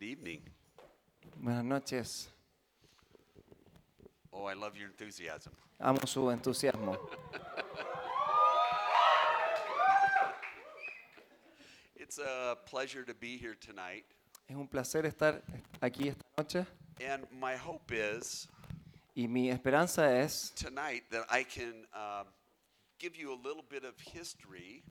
Good evening. Buenas noches. Oh, I love your enthusiasm. Amo su entusiasmo. It's a pleasure to be here tonight. Es un placer estar aquí esta noche And my hope is y mi esperanza es tonight that I can um, give you a little bit of history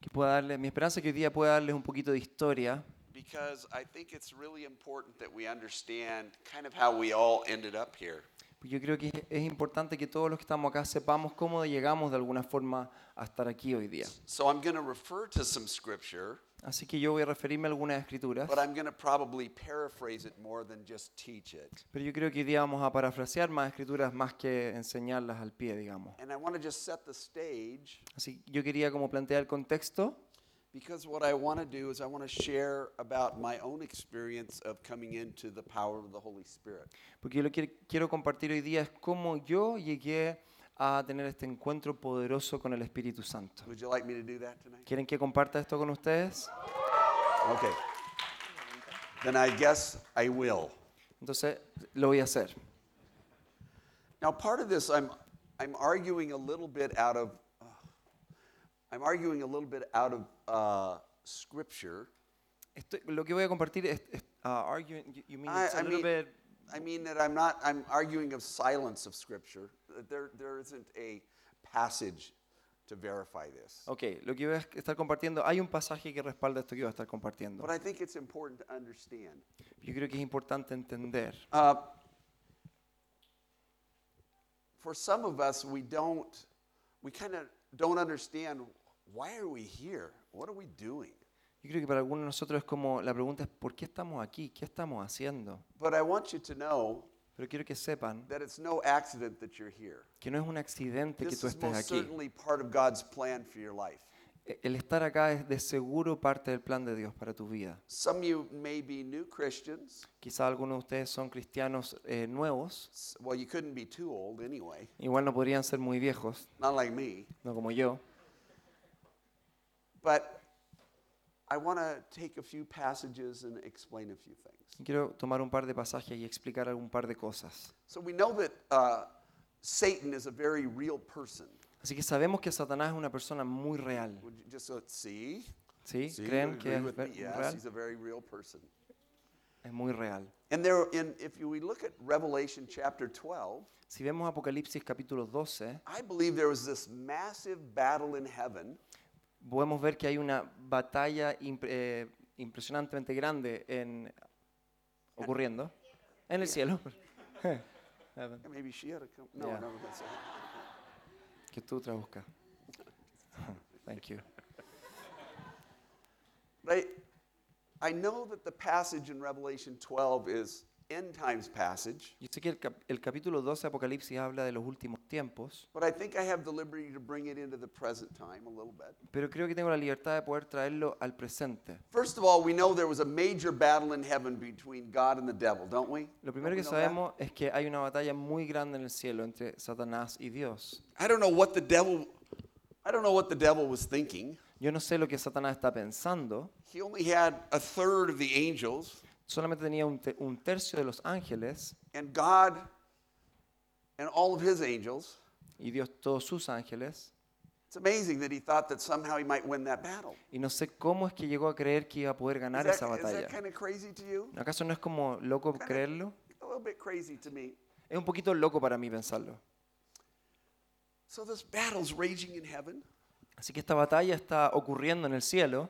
que pueda darle, mi esperanza es que hoy día pueda darles un poquito de historia because I think it's really important that we understand kind of how we all ended up here. Yo creo que es importante que todos los que estamos acá sepamos cómo llegamos de alguna forma a estar aquí hoy día. So I'm going to refer to some scripture, Así que yo voy a referirme a algunas escrituras, but I'm going to probably paraphrase it more than just teach it. pero yo creo que hoy día vamos a parafrasear más escrituras más que enseñarlas al pie, digamos. And I want to just set the stage Así que yo quería como plantear el contexto Because what I want to do is I want to share about my own experience of coming into the power of the Holy Spirit. Porque lo que quiero compartir hoy día es cómo yo llegué a tener este encuentro poderoso con el Espíritu Santo. Would you like me to do that tonight? ¿Quieren que comparta esto con ustedes? Okay. Then I guess I will. Entonces, lo voy a hacer. Now, part of this, I'm, I'm arguing a little bit out of, I'm arguing a little bit out of uh, Scripture. Estoy- lo que voy a compartir es, es, uh, arguing, you- you mean I, it's a I little mean, bit- I mean that I'm not, I'm arguing of silence of Scripture. There, there isn't a passage to verify this. Ok, lo que voy a estar compartiendo, hay un pasaje que respalda esto que voy a estar compartiendo. But I think it's important to understand. Yo creo que es importante entender. Uh, for some of us, we don't, we kind of don't understand why are we here? What are we doing? Yo creo que para algunos de nosotros es como, la pregunta es, ¿por qué estamos aquí? ¿Qué estamos haciendo? But I want you to know Pero quiero que sepan that it's no accident that you're here. que no es un accidente que This tú is estés most aquí. certainly part of God's plan for your life. El estar acá es de seguro parte del plan de Dios para tu vida. Some of you may be new Christians. Quizá algunos de ustedes son cristianos eh, nuevos, Well, you couldn't be too old anyway, igual no podrían ser muy viejos, not like me. no como yo. But I want to take a few passages and explain a few things. Quiero tomar un par de pasajes y explicar algún par de cosas. So we know that uh, Satan is a very real person. Así que sabemos que Satanás es una persona muy real. Uh? ¿Sí? ¿Creen que es real? a. Es muy real. And there, in, if you, we look at Revelation chapter 12, Si vemos Apocalipsis capítulo 12, I believe there was this massive battle in heaven podemos ver que hay una batalla eh, impresionantemente grande en, ocurriendo en el cielo. Maybe she had come. No, Yeah. no. Que tú. Thank you. I, I know that the passage in Revelation 12 is end times passage, Yo sé que el, cap- el capítulo 12 de Apocalipsis habla de los últimos tiempos, but I think I have the liberty to bring it into the present time a little bit. pero creo que tengo la libertad de poder traerlo al presente. First of all, we know there was a major battle in heaven between God and the devil, don't we? Lo Don't primero we que know that? sabemos es que hay una batalla muy grande en el cielo entre Satanás y Dios. I don't know what the devil I don't know what the devil was thinking. Yo no sé lo que Satanás está pensando, He only had a third of the angels, solamente tenía un, te- un tercio de los ángeles and God and all of his angels. y Dios todos sus ángeles. It's amazing that he thought that somehow he might win that battle. Y no sé cómo es que llegó a creer que iba a poder Is ganar that, esa is that batalla. kind of crazy to you? ¿Acaso no es como loco creerlo? A little bit crazy to me. Es un poquito loco para mí pensarlo. So this battle's raging in heaven, Así que esta batalla está ocurriendo en el cielo.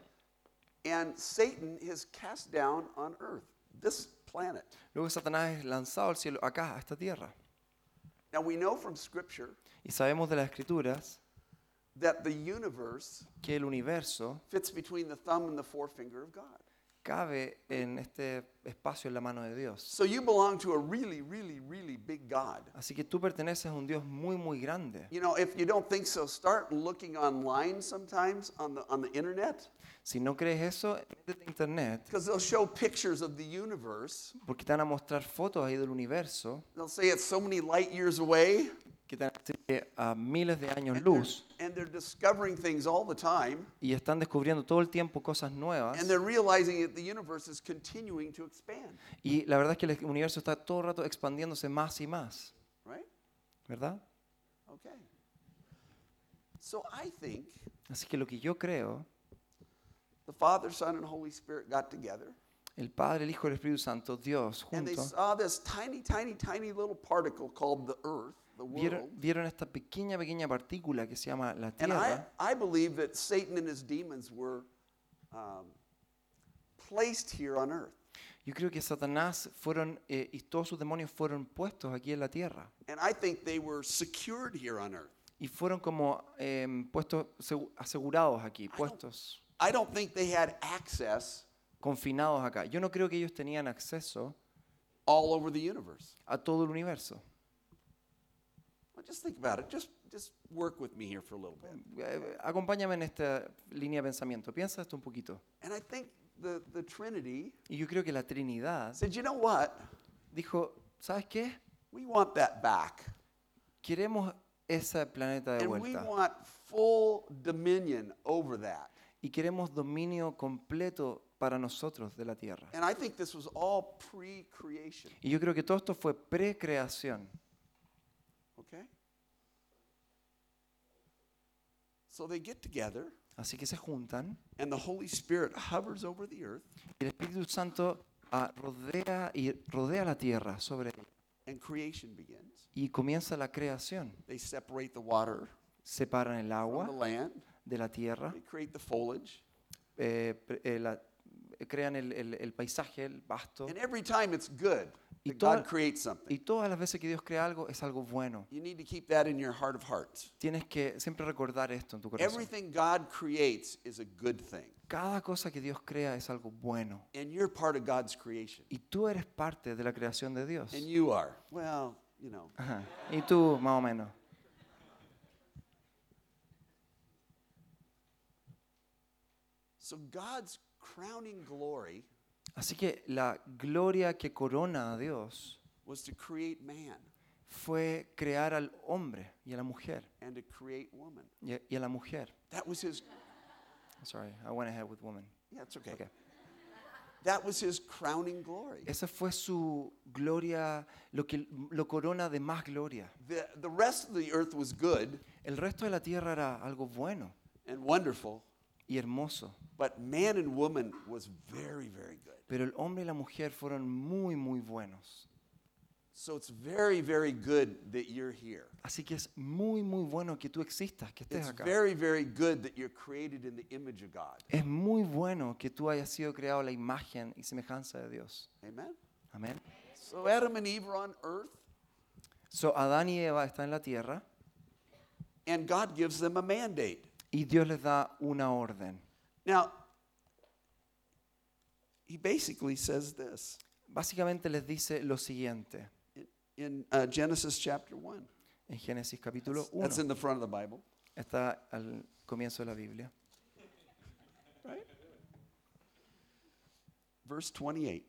And Satan is cast down on earth, this planet. Luego Satanás es lanzado al cielo, acá, a esta tierra. Now we know from Scripture Y sabemos de las escrituras that the universe que el universo fits between the thumb and the forefinger of God. cabe en este espacio en la mano de Dios. So you belong to a really, really, really big God. Así que tú perteneces a un Dios muy, muy grande. You know, if you don't think so, start looking online sometimes on the on the internet Si no crees eso, métete a internet, because they'll show pictures of the universe. porque te van a mostrar fotos ahí del universo. They'll say it's so many light years away, que están a miles de años And they're, luz and they're discovering things all the time. y están descubriendo todo el tiempo cosas nuevas. And they're realizing that the universe is continuing to expand, Y la verdad es que el universo está todo el rato expandiéndose más y más, right? ¿verdad? Okay. So I think Así que lo que yo creo, the Father, Son, and Holy Spirit got together el Padre, el Hijo y el Espíritu Santo, Dios, and they juntos, saw this tiny, tiny, tiny little particle called the earth, the vieron, world. vieron esta pequeña, pequeña partícula que se llama la And I, Tierra. I believe that Satan and his demons were um, placed here on earth. Yo creo que Satanás fueron, eh, y todos sus demonios fueron puestos aquí en la Tierra. And I think they were secured here on earth. Y fueron como em, puestos, segu- asegurados aquí, puestos, I don't think they had access confinados acá. Yo no creo que ellos tenían acceso all over the universe. a todo el universo. Well, just think about it. Just, just work with me here for a little bit. Eh, acompáñame en esta línea de pensamiento. Piensa esto un poquito. And I think the, the Trinity Y yo creo que la Trinidad said, you know what? dijo, ¿sabes qué? We want that back. Queremos ese planeta de And we vuelta. want full dominion over that. Y queremos dominio completo para nosotros de la Tierra. And I think this was all pre creation. Y yo creo que todo esto fue precreación. Okay? So they get together, Así que se juntan and the Holy Spirit hovers over the earth, y el Espíritu Santo ah, rodea y rodea la tierra sobre ella. and creation begins. y comienza la creación. They separate the water Separan el from the agua land, de la tierra, they create the foliage, eh, eh, la- eh, crean el, el- el paisaje, el pasto. and every time it's good Y that toda- God creates something. Y todas las veces que Dios crea algo es algo bueno. You need to keep that in your heart of hearts. Tienes que siempre recordar esto en tu corazón. Everything God creates is a good thing, Cada cosa que Dios crea es algo bueno. and you're part of God's creation. Y tú eres parte de la creación de Dios. And you are. Well, you know. Ajá. Y tú, más o menos. So God's crowning glory Así que la gloria que corona a Dios was to create man fue crear al hombre y a la mujer. and to create woman. Y a, y a la mujer. That was his Sorry, I went ahead with woman. Yeah, it's okay. Okay. That was his crowning glory. Esa fue su gloria, lo que lo corona de más gloria. The, the rest of the earth was good El resto de la tierra era algo bueno and wonderful, y hermoso, but man and woman was very, very good. pero el hombre y la mujer fueron muy, muy buenos. So it's very, very good that you're here. Así que es muy, muy bueno que tú existas, que estés It's acá. very, very good that you're created in the image of God. Es muy bueno que tú hayas sido creado a la imagen y semejanza de Dios. Amen? Amén. So Adam and Eve are on earth, So, Adán y Eva están en la tierra and God gives them a mandate. Y Dios les da una orden. Now, he basically says this Básicamente les dice lo siguiente in, uh, Genesis chapter 1. en Génesis capítulo That's, 1. that's in the front of the Bible, Está al comienzo de la Biblia. right? Verse 28.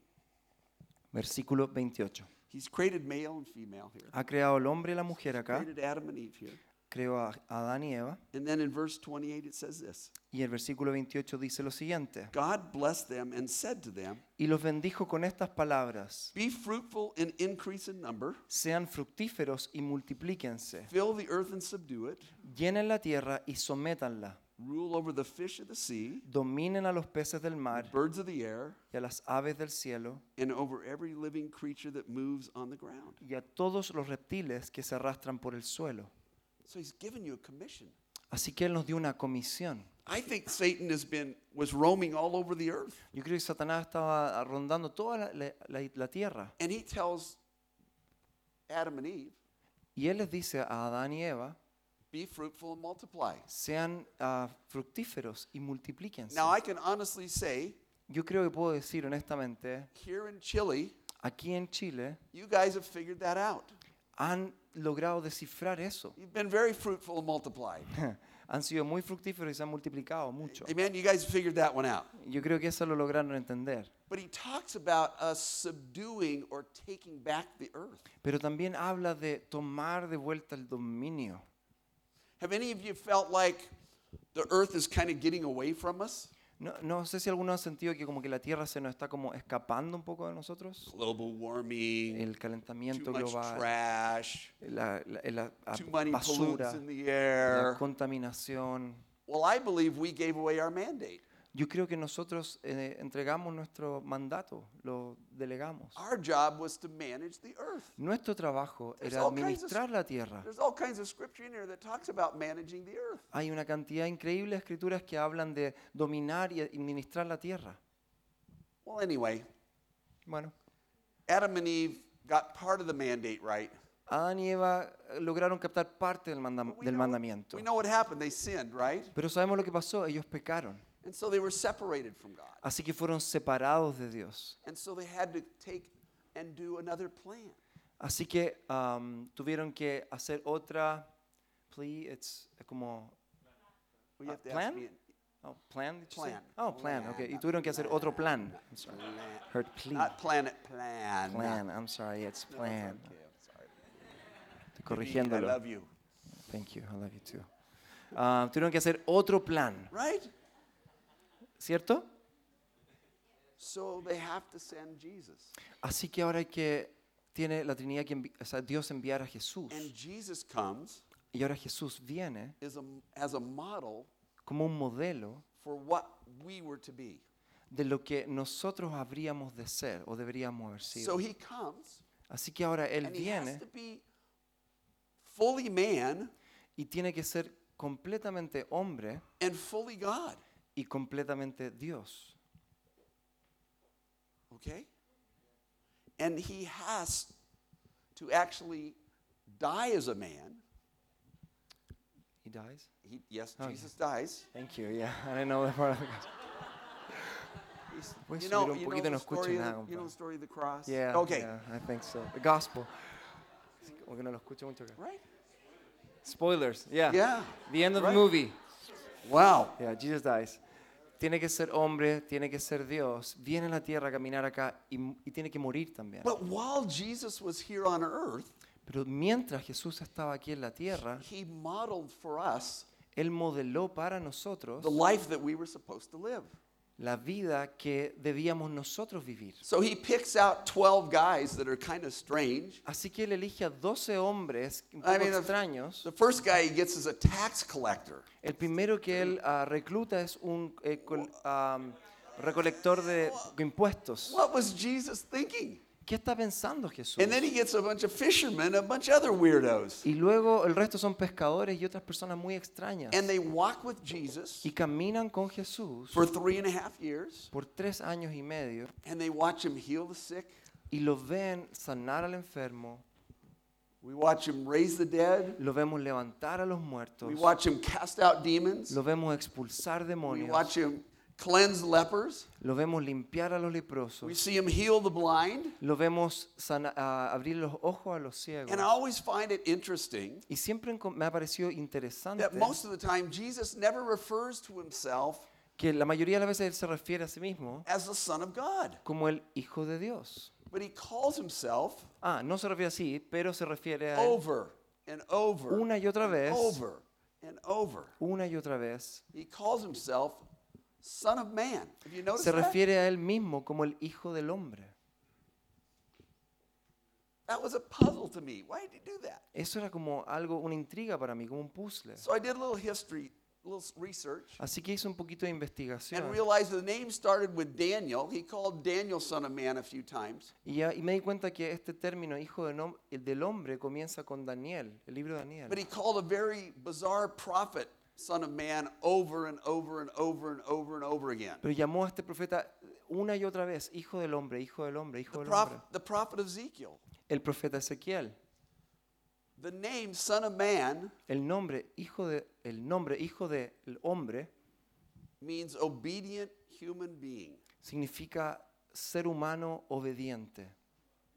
Versículo 28. He's created male and female here. Ha creado el hombre y la mujer acá. Created Adam and Eve here. Creó a Adán y Eva. And then in verse 28 it says this Y el versículo 28 dice lo siguiente. God blessed them and said to them, Y los bendijo con estas palabras. Be fruitful and increase in number, Sean fructíferos y multiplíquense. fill the earth and subdue it, Llenen la tierra y sométanla. rule over the fish of the sea, Dominen a los peces del mar birds of the air, y a las aves del cielo and over every living creature that moves on the ground. y a todos los reptiles que se arrastran por el suelo. So he's given you a commission. Así que Él nos dio una comisión. I think Satan has been was roaming all over the earth. Yo creo que Satanás estaba rondando toda la, la- la- tierra. And he tells Adam and Eve, Y Él les dice a Adán y Eva, be fruitful and multiply. sean ah, fructíferos y multiplíquense. Now I can honestly say, Yo creo que puedo decir honestamente, here in Chile, aquí en Chile you guys have figured that out. han logrado descifrar eso. You've been very fruitful and multiplied. han sido muy fructíferos y se han multiplicado mucho. Amen. You guys figured that one out. Yo creo que eso lo lograron entender. But he talks about us subduing or taking back the earth. Pero también habla de tomar de vuelta el dominio. Have any of you felt like the earth is kind of getting away from us? No, no sé si alguno ha sentido que como que la Tierra se nos está como escapando un poco de nosotros. Global warming, El too calentamiento much global, trash, la, la- la- la too many basura, pollutants in the la air. contaminación. Well, I believe we gave away our mandate. Yo creo que nosotros eh, entregamos nuestro mandato, lo delegamos. Our job was to manage the earth. Nuestro trabajo There's era all kinds of administrar la tierra. There's all kinds of scripture in here that talks about managing the earth. Hay una cantidad increíble de escrituras que hablan de dominar y administrar la tierra. Well, anyway, Bueno, Adam and Eve got part of the mandate right. Adán y Eva eh, lograron captar parte del, manda- we del know- mandamiento. We know what happened. They sinned, right? Pero sabemos lo que pasó, ellos pecaron. And so they were separated from God. Así que fueron separados de Dios. And so they had to take and do another plan. Así que am, tuvieron que hacer otra plea, it's como Well, you Uh, plan? me. oh, plan. did you say? Plan. Oh, plan. Plan, Okay. Y tuvieron que hacer otro plan. I'm sorry. Plan. Heard plea. Not planet plan. Plan. I'm sorry. It's No, plan. okay, I'm sorry. Estoy I love you. Thank you. I love you too. Ah, tuvieron que hacer otro plan, Right? ¿Cierto? So they have to send Jesus. Así que ahora hay que tiene la Trinidad que envi- o sea, Dios enviar a Jesús. And Jesus comes Y ahora Jesús viene is a, as a model como un modelo for what we were to be. de lo que nosotros habríamos de ser o deberíamos haber sido. Así que ahora Él viene y tiene que ser completamente hombre and fully God. Y completamente Dios. Okay? And he has to actually die as a man. He dies. He, yes, Oh, Jesus dies. Thank you. Yeah, I didn't know that part of the gospel. You know, you know the story of the, you know the story of the cross? Yeah, Okay. yeah, I think so. The gospel. Como que no lo escucho mucho. acá. Right? Spoilers. Yeah. Yeah. The end of Right. the movie. Wow. Yeah, Jesus dies. Tiene que ser hombre, tiene que ser Dios. Viene a la tierra a caminar acá y, y tiene que morir también. But while Jesus was here on earth, Pero mientras Jesús estaba aquí en la tierra, he modeled for us Él modeló para nosotros the life that we were supposed to live. La vida que debíamos nosotros vivir. So he picks out 12 guys that are kind of strange. Así que él elige a 12 hombres un I poco mean, extraños. The first guy he gets is a tax collector. El primero que él ah, recluta es un eh, col- recolector de impuestos. What was Jesus thinking? ¿Qué está pensando Jesús? And then he gets a bunch of fishermen, a bunch of other weirdos. Y luego el resto son pescadores y otras personas muy extrañas. And they walk with Jesus Y caminan con Jesús for three and a half years. por tres años y medio And they watch him heal the sick. y lo ven sanar al enfermo, We watch him raise the dead. lo vemos levantar a los muertos, We watch him cast out demons. lo vemos expulsar We demonios, watch him cleanse lepers. lo vemos limpiar a los We leprosos, see him heal the blind. lo vemos sana- ah, abrir los ojos a los ciegos. And I always find it interesting Y siempre me ha parecido interesante that most of the time Jesus never refers to himself que la mayoría de las veces él se refiere a sí mismo as the Son of God, como el Hijo de Dios. but he calls himself Ah, no se refiere así, pero se refiere a él over and over una y otra and vez, over and over. una y otra vez. He calls himself Son of Man. Have you noticed Se that? refiere a él mismo como el Hijo del Hombre. That was a puzzle to me. Why did he do that? Eso era como algo, una intriga para mí, como un puzzle. So I did a little history, a little research, Así que hice un poquito de investigación and realized the name started with Daniel. He called Daniel Son of Man a few times. y, ya- y me di cuenta que este término Hijo del Hombre comienza con Daniel, el libro de Daniel. But he called a very bizarre prophet Son of Man over and over and over and over and over again. Pero llamó a este profeta una y otra vez, Hijo del Hombre, Hijo del Hombre, Hijo The, del prof- Hombre. the prophet Ezekiel. El profeta Ezequiel. The name Son of Man El nombre Hijo de el nombre Hijo del Hombre means obedient human being. significa ser humano obediente.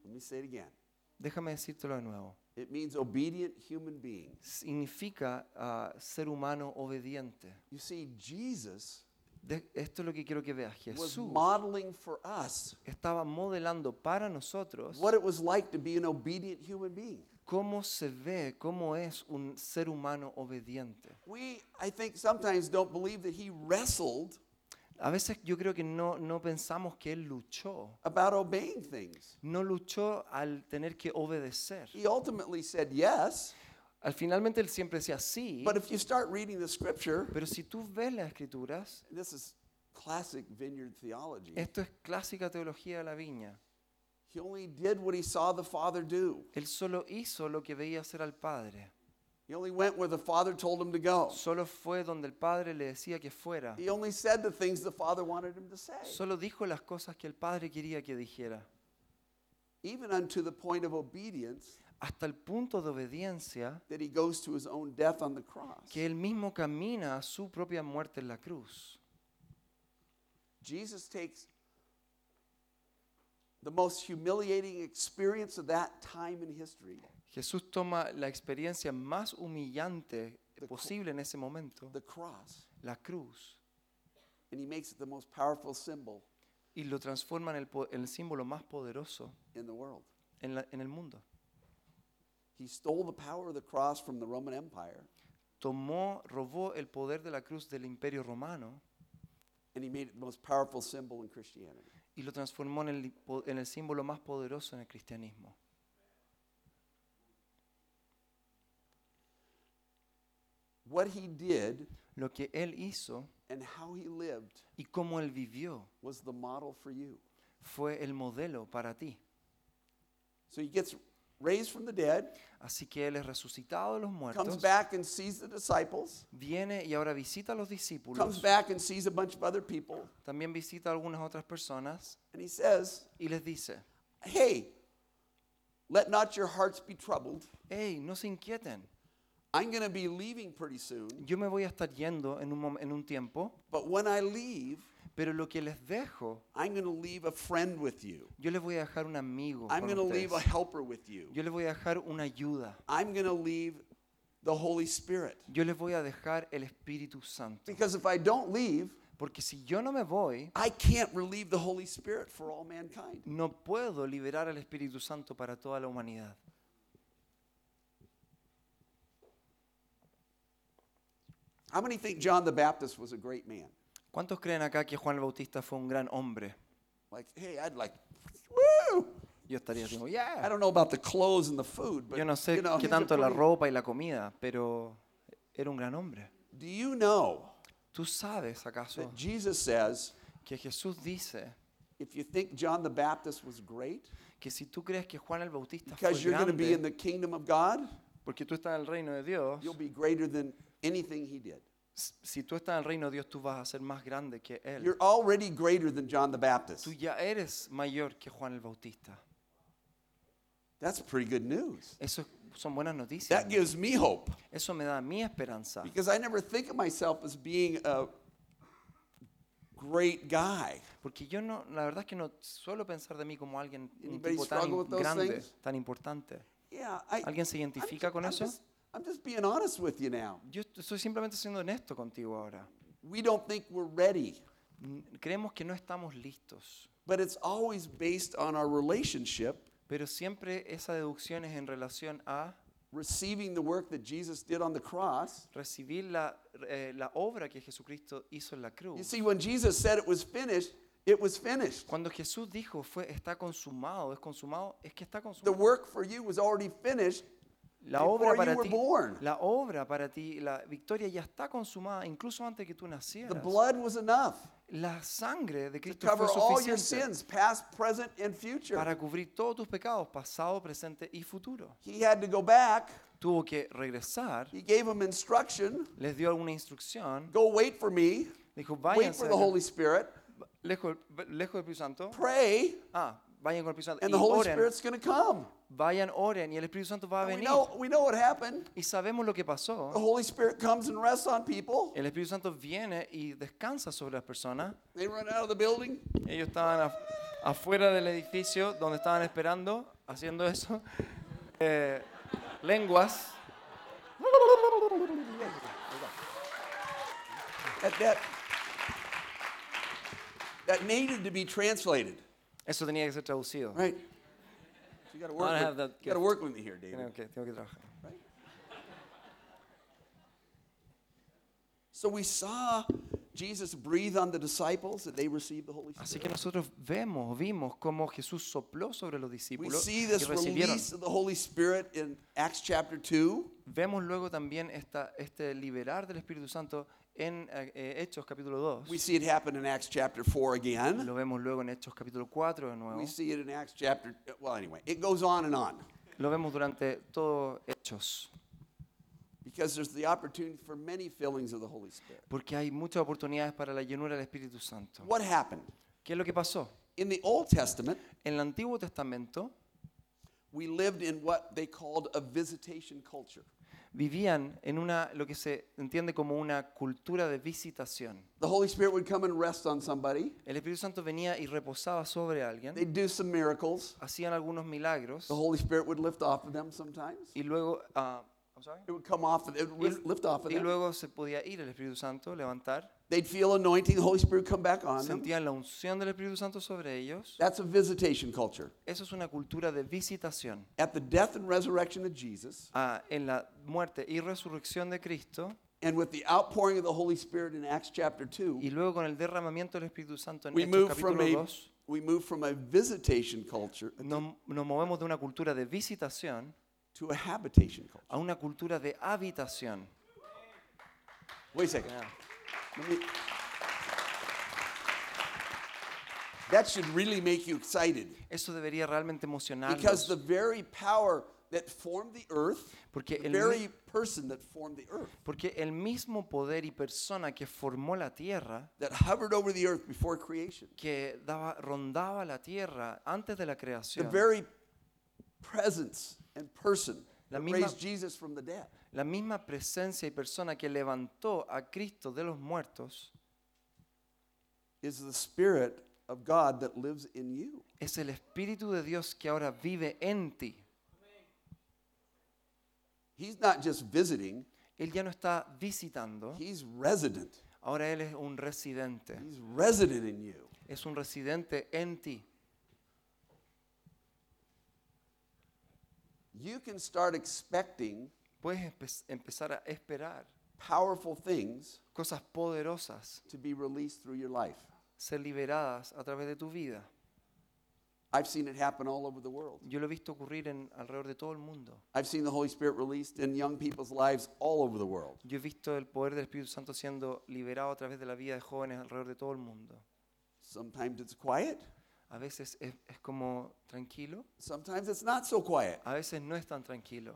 Let me say it again. Déjame decírtelo de nuevo. It means obedient human being. significa ah, ser humano obediente. You see, Jesus De- esto es lo que quiero que veas. was Jesús modeling for us estaba modelando para nosotros what it was like to be an obedient human being. cómo se ve, cómo es un ser humano obediente. We, I think, sometimes don't believe that he wrestled A veces yo creo que no, no pensamos que Él luchó. about obeying things. No luchó al tener que obedecer. He ultimately said yes, Al finalmente Él siempre decía sí, but if you start reading the scripture, pero si tú ves las escrituras, this is classic vineyard theology. esto es clásica teología de la viña. He only did what he saw the Father do. Él solo hizo lo que veía hacer al Padre. He only went where the Father told him to go. Solo fue donde el Padre le decía que fuera. He only said the things the Father wanted him to say, Solo dijo las cosas que el Padre quería que dijera. even unto the point of obedience Hasta el punto de obediencia that he goes to his own death on the cross. que Él mismo camina a su propia muerte en la cruz. Jesus takes the most humiliating experience of that time in history, Jesús toma la experiencia más humillante posible en ese momento, the cross, la cruz, and he makes it the most powerful symbol y lo transforma en el, po- en el símbolo más poderoso in the world. en, la- en el mundo. He stole the power of the cross from the Roman Empire, Tomó, robó el poder de la cruz del imperio romano and he made it the most powerful symbol in Christianity. y lo transformó en el, po- en el símbolo más poderoso en el cristianismo. What he did Lo que Él hizo and how he lived y cómo Él vivió was the model for you. fue el modelo para ti. So he gets raised from the dead, Así que Él es resucitado de los comes muertos, back and sees the disciples, viene y ahora visita a los comes discípulos, back and sees a bunch of other people, también visita a algunas otras personas and he says, y les dice, Hey, let not your hearts be troubled. hey, no se inquieten, I'm going to be leaving pretty soon, yo me voy a estar yendo en un, mom- en un tiempo, but when I leave, pero lo que les dejo, I'm going to leave a friend with you. yo les voy a dejar un amigo I'm con going to leave a helper with you. Yo les voy a dejar una ayuda. I'm going to leave the Holy Spirit. Yo les voy a dejar el Espíritu Santo. Because if I don't leave, Porque si yo no me voy, I can't relieve the Holy Spirit for all mankind. no puedo liberar al Espíritu Santo para toda la humanidad. How many think John the Baptist was a great man? ¿Cuántos creen acá que Juan el Bautista fue un gran hombre? Like, hey, I'd like, woo! Yo estaría diciendo, I yeah. don't know about the clothes and the food, but Yo no sé you know, qué tanto la ropa y la comida, pero era un gran hombre. Do you know ¿Tú sabes acaso that Jesus says, que Jesús dice if you think John the Baptist was great, que si tú crees que Juan el Bautista fue because you're going to be in grande, the kingdom of God, porque tú estás en el reino de Dios, you'll be greater than anything he did. si tú estás en el reino de Dios, tú vas a ser más grande que Él. You're already greater than John the Baptist. Tú ya eres mayor que Juan el Bautista. That's pretty good news. Eso son buenas noticias. That gives me hope Eso me da mi esperanza. because I never think of myself as being a great guy. Porque yo no, la verdad es que no suelo pensar de mí como alguien, un Anybody tipo tan struggle with those grande, things? tan importante. Yeah, I, ¿Alguien se I'm identifica ju- con I'm eso? just- I'm just being honest with you now. Yo est- estoy simplemente siendo honesto contigo ahora. We don't think we're ready, Creemos que no estamos listos, but it's always based on our relationship, pero siempre esa deducción es en relación a receiving the work that Jesus did on the cross. recibir la, eh, la obra que Jesucristo hizo en la You cruz. see, when Jesus said it was finished, it was finished. Cuando Jesús dijo fue está consumado, es consumado, es que está The consumado. work for you was already finished La obra para ti, la obra para ti, la victoria ya está consumada incluso antes que tú The nacieras. blood was enough La sangre de to Cristo cover fue all your suficiente sins, past, present, and future. para cubrir todos tus pecados, pasado, presente y futuro. He had to go back. Tuvo que regresar, He gave them instruction. les dio alguna instrucción, Go wait for me. dijo, Wait for the Holy Spirit. lejos, lejos del Espíritu Santo, Pray, ah, vayan con el Espíritu Santo and y the Holy oren, Spirit's going to come. Vayan, oren y el Espíritu Santo va a And we venir. know, we know what happened. Y sabemos lo que pasó. The Holy Spirit comes and rests on people. El Espíritu Santo viene y descansa sobre las personas. They run out of the building. Ellos estaban af- afuera del edificio donde estaban esperando, haciendo eso. Eh, lenguas. That, that, that needed to be translated, Eso tenía que ser traducido. right? You got to work, I don't have with, that you gotta gift. work with me here, David. Tengo que, tengo que trabajar. So we saw Jesus breathe on the disciples and they received the Holy Así Spirit. que nosotros vemos, vimos cómo Jesús sopló sobre los We discípulos see y this recibieron. release of the Holy Spirit in Acts chapter 2. Vemos luego también esta, este liberar del Espíritu Santo en eh, eh, Hechos capítulo 2. We see it happen in Acts chapter 4 again. Lo vemos luego en Hechos capítulo 4 de nuevo. We see it in Acts chapter, well, anyway, it goes on and on Lo vemos durante todo Hechos. because there's the opportunity for many fillings of the Holy Spirit. Porque hay muchas oportunidades para la llenura del Espíritu Santo. What happened? ¿Qué es lo que pasó? In the Old Testament, En el Antiguo Testamento we lived in what they called a visitation culture. Vivían en una lo que se entiende como una cultura de visitación. The Holy Spirit would come and rest on somebody. El Espíritu Santo venía y reposaba sobre alguien, They'd do some miracles. hacían algunos milagros The Holy Spirit would lift off of them sometimes. y luego ah, I'm sorry. It would come off, of, it would lift- lift off of y them. luego se podía ir el Espíritu Santo, levantar, They'd feel anointing, the Holy Spirit would come back on them. sentían la unción del Espíritu Santo sobre ellos. That's a visitation culture. Eso es una cultura de visitación. At the death and resurrection of Jesus, Ah, en la muerte y resurrección de Cristo and with the outpouring of the Holy Spirit in Acts chapter 2, y luego con el derramamiento del Espíritu Santo en we Hechos move from capítulo a 2, we move from a visitation culture nos, nos movemos de una cultura de visitación to a habitation culture. a una cultura de habitación. Wait a second. Let me- that should really make you excited Eso debería realmente because emocionarnos. the very power that formed the earth, Porque the el, very person that formed the earth, porque el mismo poder y persona que formó la tierra, that hovered over the earth before creation, que daba, rondaba la tierra antes de la the creación, very presence and person La that misma- raised Jesus from the dead, la misma presencia y persona que levantó a Cristo de los muertos, is the Spirit of God that lives in you. es el Espíritu de Dios que ahora vive en ti. He's not just visiting, Él ya no está visitando, He's resident. ahora Él es un residente. He's resident in you. Es un residente en ti. You can start expecting Puedes empe- empezar a esperar powerful things cosas poderosas to be released through your life. ser liberadas a través de tu vida. I've seen it happen all over the world. Yo lo he visto ocurrir en, alrededor de todo el mundo. I've seen the Holy Spirit released in young people's lives all over the world. Yo he visto el poder del Espíritu Santo siendo liberado a través de la vida de jóvenes alrededor de todo el mundo. Sometimes it's quiet, A veces es, es como tranquilo, sometimes it's not so quiet. a veces no es tan tranquilo.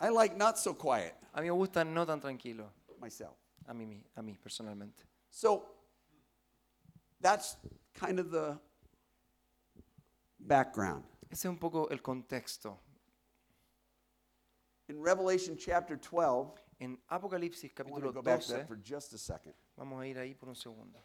I like not so quiet A mí me gusta no tan tranquilo, myself. a mí, mi- a mí personalmente. So that's kind of the background. Ese es un poco el contexto. In Revelation chapter 12, En Apocalipsis I want to capítulo go back to 12, that for just a second. vamos a ir ahí por un segundo.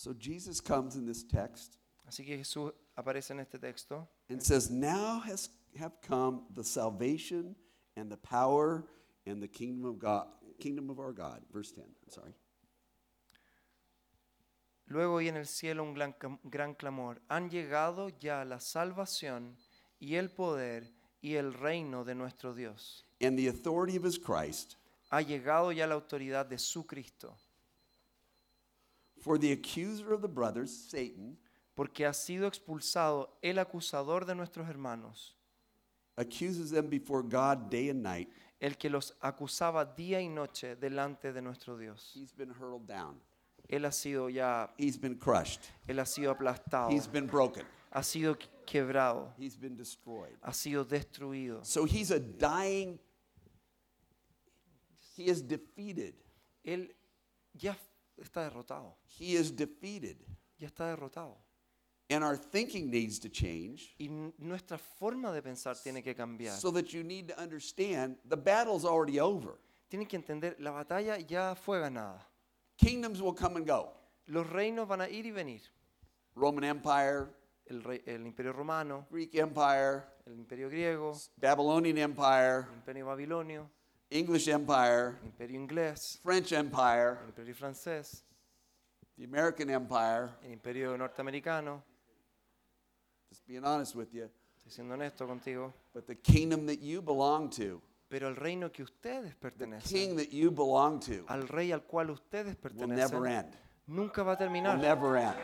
So Jesus comes in this text Así que Jesús aparece en este texto and says, Now has have come the salvation and the power and the kingdom of God, kingdom of our God. Verse 10. I'm sorry. Luego oí en el cielo un gran, gran clamor. Han llegado ya la salvación y el poder y el reino de nuestro Dios. And the authority of his Christ, Ha llegado ya la autoridad de su Cristo, for the accuser of the brothers, Satan, porque ha sido expulsado el acusador de nuestros hermanos, accuses them before God day and night. el que los acusaba día y noche delante de nuestro Dios. He's been hurled down. Él ha sido ya, He's been crushed. él ha sido aplastado, He's been broken. ha sido quebrado, He's been destroyed. ha sido destruido. So he's a dying, he is defeated. Él ya está derrotado, He is defeated. ya está derrotado. And our thinking needs to change Y nuestra forma de pensar tiene que cambiar. so that you need to understand the battle's already over. Tienen que entender, la batalla ya fue ganada. Kingdoms will come and go. Los reinos van a ir y venir. Roman Empire, El, rey- el imperio romano, Greek Empire, el imperio griego, Babylonian Empire, el imperio babilonio, English Empire, imperio inglés, French Empire, el imperio francés, the American Empire. el imperio norteamericano. Just being honest with you. Estoy siendo honesto contigo. But the kingdom that you belong to, Pero el reino que ustedes the pertenecen, king that you belong to, al rey al cual ustedes will never pertenecen, end. nunca va a Will terminar. never end.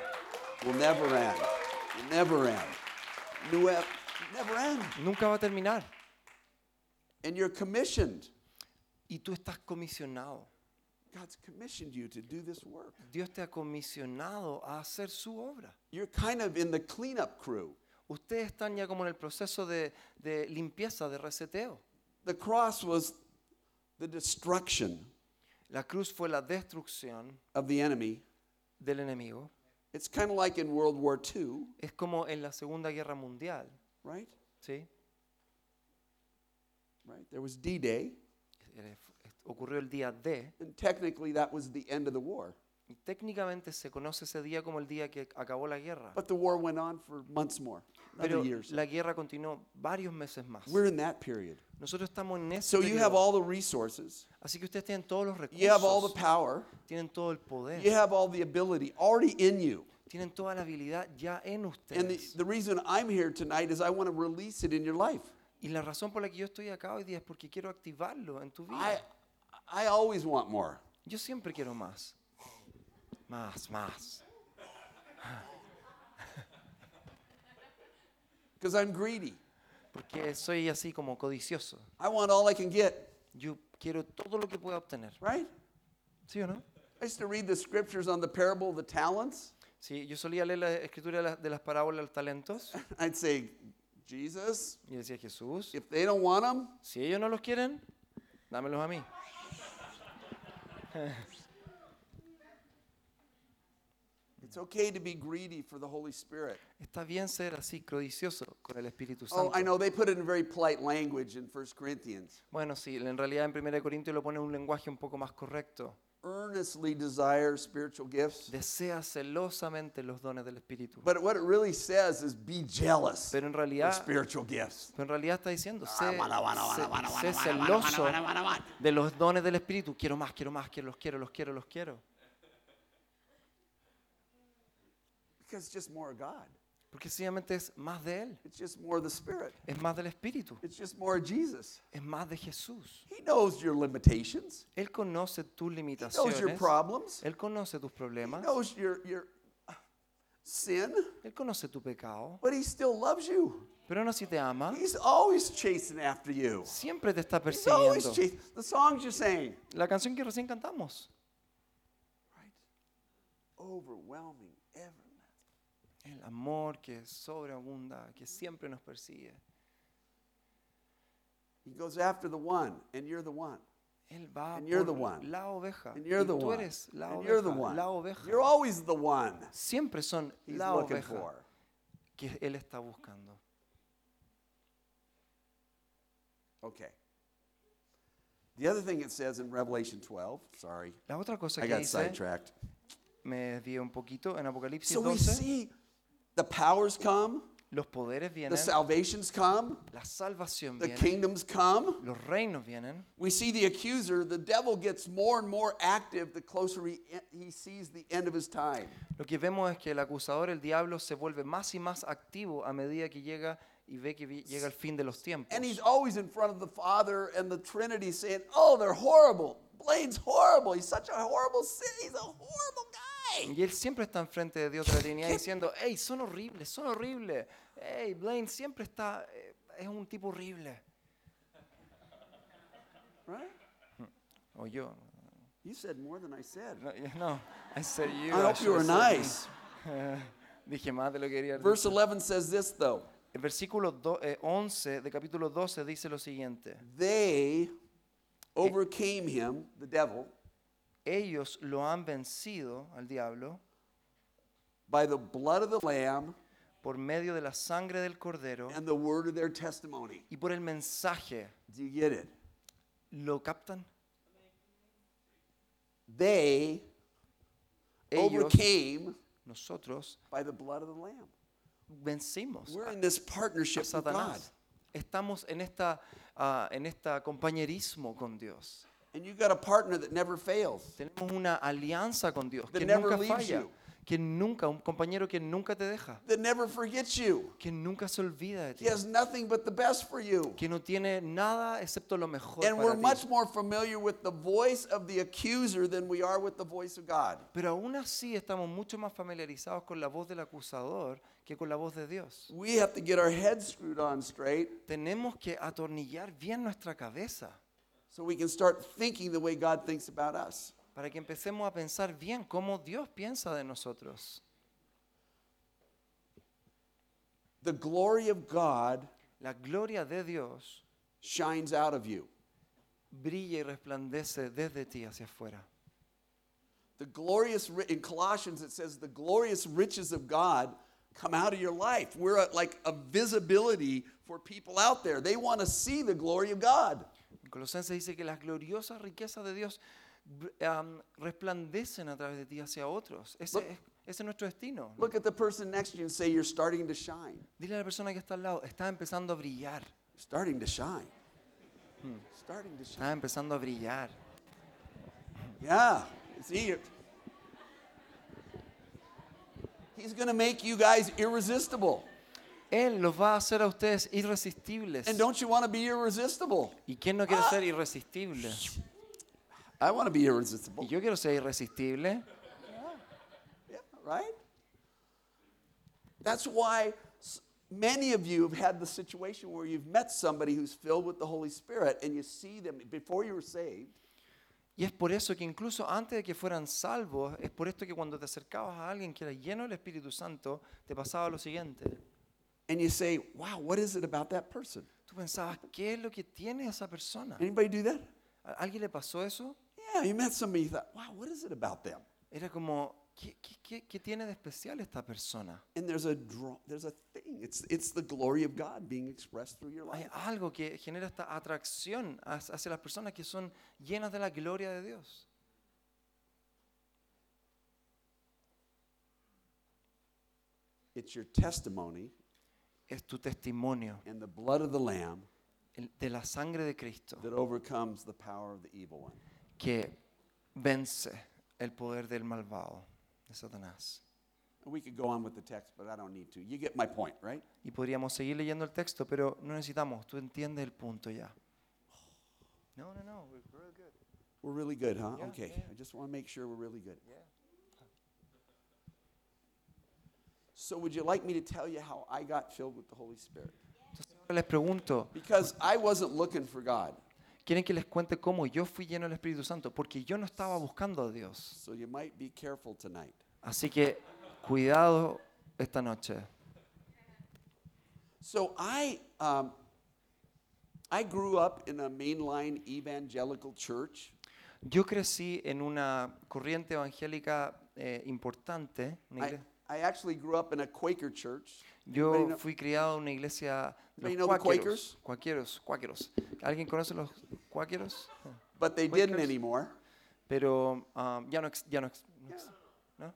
Will never end. Will never end. New never end. Nunca va a terminar. And you're commissioned. Y tú estás comisionado. God's commissioned you to do this work. Dios te ha comisionado a hacer su obra. You're kind of in the cleanup crew. Ustedes están ya como en el proceso de, de limpieza, de reseteo. The cross was the destruction La cruz fue la destrucción of the enemy. del enemigo. It's kind of like in World War II, Es como en la Segunda Guerra Mundial. right? ¿sí? Right? There was D-Day, Ocurrió el día D. and technically that was the end of the war. Y técnicamente se conoce ese día como el día que acabó la guerra. But the war went on for months more, Pero years. la guerra continuó varios meses más. We're in that period. Nosotros estamos en ese So you have all the resources, Así que ustedes tienen todos los recursos. you have all the power, tienen todo el poder, you have all the ability already in you. tienen toda la habilidad ya en ustedes. And the, the reason I'm here tonight is I want to release it in your life. Y la razón por la que yo estoy acá hoy día es porque quiero activarlo en tu I, vida. I always want more. Yo siempre quiero más. Más, más. because I'm greedy. Porque soy así como codicioso. I want all I can get, Yo quiero todo lo que pueda obtener. right? ¿Sí o no? I used to read the scriptures on the parable of the talents. Sí, yo solía leer la escritura de las, de las parábolas de los talentos I'd say, Jesus, y decía, Jesús, if they don't want them, si ellos no los quieren, dámelos a mí. it's okay to be greedy for the Holy Spirit. Está bien ser así, codicioso con el Espíritu Oh, Santo. I know they put it in very polite language in 1 Corinthians. Bueno, sí, en realidad en 1 Corintios lo pone en un lenguaje un poco más correcto. Earnestly desire spiritual gifts. Desea celosamente los dones del Espíritu. But what it really says is be jealous Pero en of realidad, spiritual gifts. pero en realidad está diciendo, sé, sé- sé celoso de los dones del Espíritu. Quiero más, quiero más, quiero, los quiero, los quiero, los quiero. Because it's just more of God. Porque sencillamente es más de Él, It's just more of the Spirit. es más del Espíritu, It's just more of Jesus. es más de Jesús. He knows your limitations. Él conoce tus He knows your limitaciones, problems. Él conoce tus He problemas, knows your, your sin. Él conoce tu pecado, But he still loves you. pero aún así te ama, He's always chasing after you. siempre te está He's always persiguiendo. chasing. The songs you're saying. La canción que recién cantamos, Right? Overwhelming. El amor que sobreabunda, que siempre nos persigue. He goes after the one, and you're the one. Él va And you're the one. la oveja. And you're y the tú one. eres la And you're the oveja, one. la oveja. You're always the one Siempre son he's la looking oveja for. que él está buscando. Okay. The other thing it says in Revelation 12, sorry, La otra cosa I que got dice, sidetracked. me desvié un poquito, en Apocalipsis So we 12, see the powers come, los poderes vienen. the salvations come, la salvación the viene, kingdoms come. los reinos vienen. We see the accuser, the devil gets more and more active the closer he, he sees the end of his time. Lo que vemos es que el acusador, el diablo, se vuelve más y más activo a medida que llega y ve que llega el fin de los tiempos. And he's always in front of the Father and the Trinity saying, Oh, they're horrible. Blaine's horrible. He's such a horrible sin. He's a horrible guy. Y él siempre está enfrente de Dios de la Trinidad diciendo, hey, son horribles, son horribles. Hey, Blaine siempre está, eh, es un tipo horrible. Right? O yo. You said more than I said. No, yo- no, I said you. I hope you were nice. Dije más de lo que quería decir. Verse 11 says this, though El versículo do- eh, 11 de capítulo 12 dice lo siguiente. they overcame him, the devil, Ellos lo han vencido al diablo by the blood of the Lamb por medio de la sangre del cordero and the word of their testimony. y por el mensaje. Do you get it? ¿Lo captan? They Ellos, overcame nosotros, by the blood of the Lamb. vencimos We're in this partnership with God. Estamos en esta, ah, en esta compañerismo con Dios. And you got a partner that never fails. Tenemos una alianza con Dios That que never nunca leaves falla, you. que nunca, un compañero que nunca te deja, that never forgets you. que nunca se olvida de ti, He has nothing but the best for you. que no tiene nada excepto lo mejor And para we're ti. much more familiar with the voice of the accuser than we are with the voice of God. Pero aún así estamos mucho más familiarizados con la voz del acusador que con la voz de Dios. We have to get our heads screwed on straight Tenemos que atornillar bien nuestra cabeza so we can start thinking the way God thinks about us. para que empecemos a pensar bien cómo Dios piensa de nosotros. The glory of God La gloria de Dios shines out of you. brilla y resplandece desde ti hacia afuera. The glorious, ri- in Colossians it says, the glorious riches of God come out of your life. We're a, like a visibility for people out there. They want to see the glory of God. En Colosenses dice que las gloriosas riquezas de Dios am, resplandecen a través de ti hacia otros. Ese, Look- es, ese es nuestro destino. Look at the person next to you and say, You're starting to shine. Dile a la persona que está al lado, está empezando a brillar. Starting to shine. Starting to shine. Está empezando a brillar. Yeah. See, he's going to make you guys irresistible. Él los va a hacer a ustedes irresistibles. And don't you want to be irresistible? ¿Y quién no quiere ser irresistible? I want to be irresistible. Y yo quiero ser irresistible. Yeah, right? That's why many of you have had the situation where you've met somebody who's filled with the Holy Spirit and you see them before you were saved. Y es por eso que incluso antes de que fueran salvos, es por esto que cuando te acercabas a alguien que era lleno del Espíritu Santo, te pasaba lo siguiente. And you say, wow, what is it about that person? Tú pensabas, ¿qué es lo que tiene esa persona? Anybody do that? ¿A alguien le pasó eso? Yeah, you met somebody, you thought, wow, what is it about them? Era como, ¿qué, qué- qué- qué tiene de especial esta persona? And there's a draw, there's a thing. It's it's the glory of God being expressed through your Hay life. algo que genera esta atracción hacia hacia las personas que son llenas de la gloria de Dios. It's your testimony Es tu testimonio and the blood of the Lamb el- de la sangre de Cristo that overcomes the power of the evil one. que vence el poder del malvado, de Satanás. We could go on with the text, but I don't need to. You get my point, right? Y podríamos seguir leyendo el texto, pero no necesitamos. Tú entiendes el punto ya. No, no, no. we're real good. We're really good, huh? Yeah, okay. yeah. I just want to make sure we're really good. Yeah. So, would you like me to tell you how I got filled with the Holy Spirit? Entonces les pregunto, Because I wasn't looking for God. ¿quieren que les cuente cómo yo fui lleno del Espíritu Santo? Porque yo no estaba buscando a Dios. So, you might be careful tonight. Así que cuidado esta noche. So, I, um, I grew up in a mainline evangelical church. Yo crecí en una corriente evangélica eh, importante. I, I actually grew up in a Quaker church. Yo know- fui criado en una iglesia de los cuáqueros. Cuáqueros, cuáqueros. ¿Alguien conoce los cuáqueros? But they didn't Quakers? anymore. Pero um, ya no, ya no, ex- no.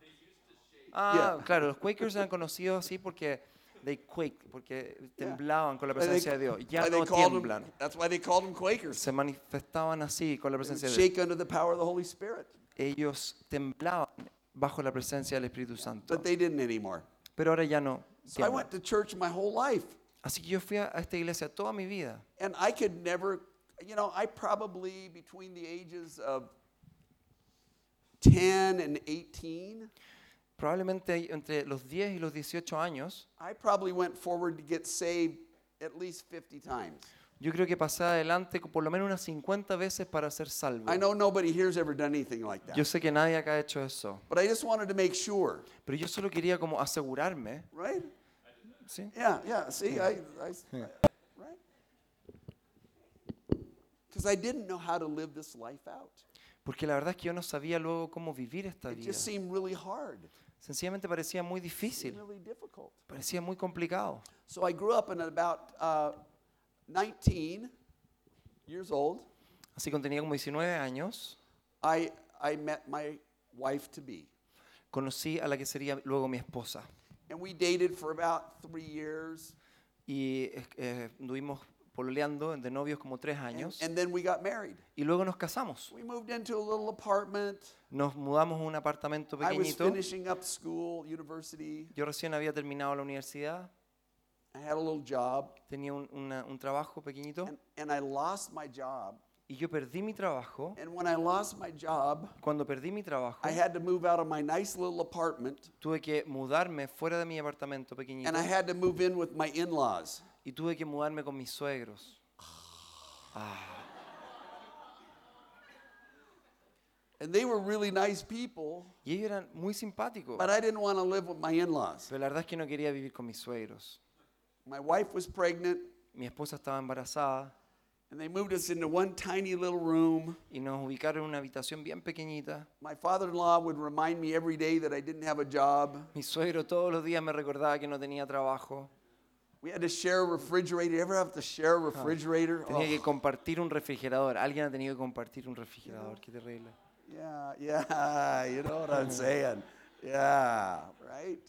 Ah, Yeah. claro, los Quakers eran conocidos así porque they quaked, porque temblaban con la Why they- presencia de Dios. Ya no called 'em- tiemblan. that's why they called them Quakers. Se manifestaban así con la presencia de Dios. shake under the power of the Holy Spirit. Ellos temblaban bajo la presencia del Espíritu Santo. But they didn't anymore. Pero ahora ya no. So I tiemblan. went to church my whole life. Así que yo fui a esta iglesia toda mi vida. And I could never, you know, I probably, between the ages of 10 and 18, Probablemente entre los 10 y los 18 años, I probably went forward to get saved at least 50 times. Yo creo que pasé adelante por lo menos unas 50 veces para ser salvo. I know nobody here's ever done anything like that. Yo sé que nadie acá ha hecho eso, But I just wanted to make sure, pero yo solo quería como asegurarme, right? ¿sí? Yeah, yeah, see, I, I, right? Because I didn't know how to live this life out. Porque la verdad es que yo no sabía luego cómo vivir esta It vida. just seemed really hard. Sencillamente parecía muy difícil, really difficult. parecía muy complicado. So I grew up in about uh, 19 years old. Así que tenía como 19 años, I, I met my wife to be. conocí a la que sería luego mi esposa. And we dated for about three years. Y eh, anduvimos pololeando de novios como tres And, años. and then we got married. Y luego nos casamos. We moved into a little apartment. Nos mudamos a un apartamento I was pequeñito. finishing up school, university. Yo recién había terminado la universidad, I had a little job. tenía un, una- un trabajo pequeñito And, and I lost my job. y yo perdí mi trabajo. And when I lost my job, Cuando perdí mi trabajo, I had to move out of my nice little apartment. tuve que mudarme fuera de mi apartamento pequeñito And I had to move in with my in laws. y tuve que mudarme con mis suegros. And they were really nice people, Y ellos eran muy simpáticos, but I didn't want to live with my in laws. pero la verdad es que no quería vivir con mis suegros. My wife was pregnant, Mi esposa estaba embarazada and they moved us into one tiny little room. y nos ubicaron en una habitación bien pequeñita. My father in law would remind me every day that I didn't have a job. Mi suegro todos los días me recordaba que no tenía trabajo. We had to share a refrigerator. You ever have to share a ah, refrigerator? Tenía que compartir un refrigerador. Alguien ha tenido que compartir un refrigerador. Qué terrible. yeah, yeah, you know what I'm saying. Yeah, right?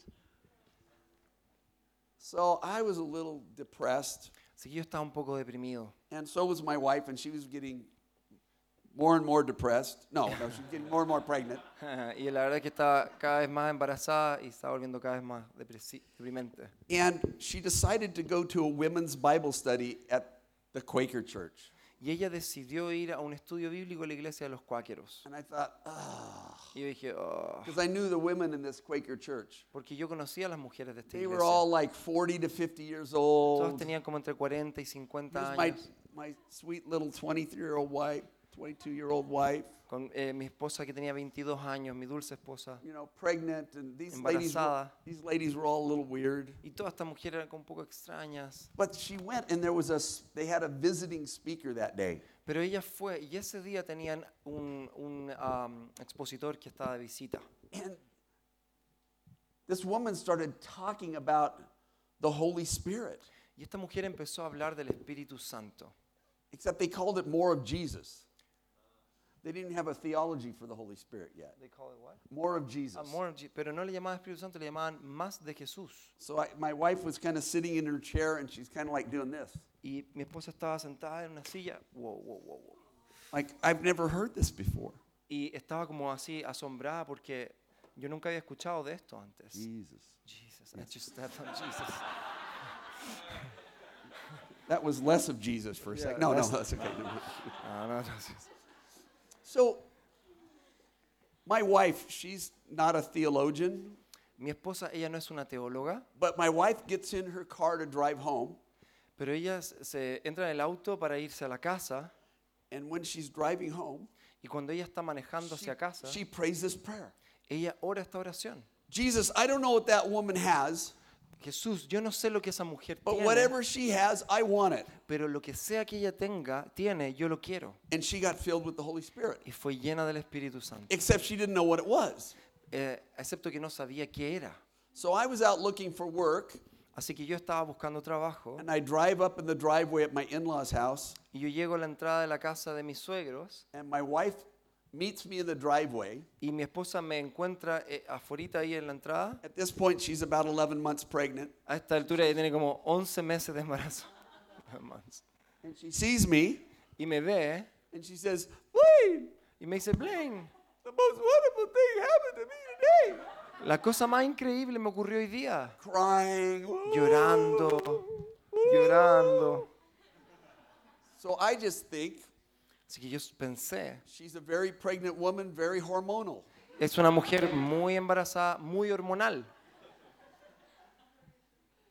So I was a little depressed, Así que yo estaba un poco deprimido. and so was my wife, and she was getting more and more depressed. No, no, she was getting more and more pregnant. y la verdad es que estaba cada vez más embarazada y estaba volviendo cada vez más depresi- deprimente. And she decided to go to a women's Bible study at the Quaker Church. Y ella decidió ir a un estudio bíblico en la iglesia de los cuáqueros. And I thought, Y yo dije, "Oh", because I knew the women in this Quaker church. porque yo conocía a las mujeres de esta They were iglesia. all like 40 to 50 years Todas old. tenían como entre 40 y 50 Here's my, años. my sweet little 23 year old wife, 22 year old wife, Con eh, mi esposa que tenía 22 años, mi dulce esposa. you know, pregnant. And these ladies, were, Embarazada. these ladies were all a little weird. Y todas estas mujeres eran un poco extrañas. But she went and there was a, s- they had a visiting speaker that day. Pero ella fue, y ese día tenían un, un, um, expositor que estaba de visita. And this woman started talking about the Holy Spirit, Y esta mujer empezó a hablar del Espíritu Santo. except they called it more of Jesus. They didn't have a theology for the Holy Spirit yet. They call it what? More of Jesus. Ah, more of Je- pero no le llamaban Espíritu Santo, le llamaban más de Jesús. So I, my wife was kind of sitting in her chair and she's kind of like doing this. Y mi esposa estaba sentada en una silla, wow, wow, wow, wow. Like, I've never heard this before. Y estaba como así asombrada porque yo nunca había escuchado de esto antes. Jesus. Jesus, I just stepped on Jesus. That was less of Jesus for a Yeah, second. No, no, that's okay. Ah, no, no, sí. So, my wife, she's not a theologian, Mi esposa, ella no es una teóloga, but my wife gets in her car to drive home. pero ella se entra en el auto para irse a la casa. And when she's driving home, y cuando ella está manejando she, hacia casa, she prays this prayer. ella ora esta oración. Jesus, I don't know what that woman has, Jesús, yo no sé lo que esa mujer but tiene, whatever she has, I want it. pero lo que sea que ella tenga, tiene, yo lo quiero. And she got filled with the Holy Spirit, Y fue llena del Espíritu Santo, except she didn't know what it was. eh, excepto que no sabía qué era. So I was out looking for work, Así que yo estaba buscando trabajo and I drive up in the driveway at my in law's house, y yo llego a la entrada de la casa de mis suegros and my wife meets me in the driveway. y mi esposa me encuentra eh, afuera ahí en la entrada. At this point, she's about 11 months pregnant, A esta altura ella tiene como 11 meses de embarazo. and she sees me, Y me ve and she says, Blaine, y me dice, Blaine, the most wonderful thing happened to me today. la cosa más increíble me ocurrió hoy día. Crying, Llorando, llorando. So I just think Así que yo pensé, she's a very pregnant woman, very hormonal. es una mujer muy embarazada, muy hormonal.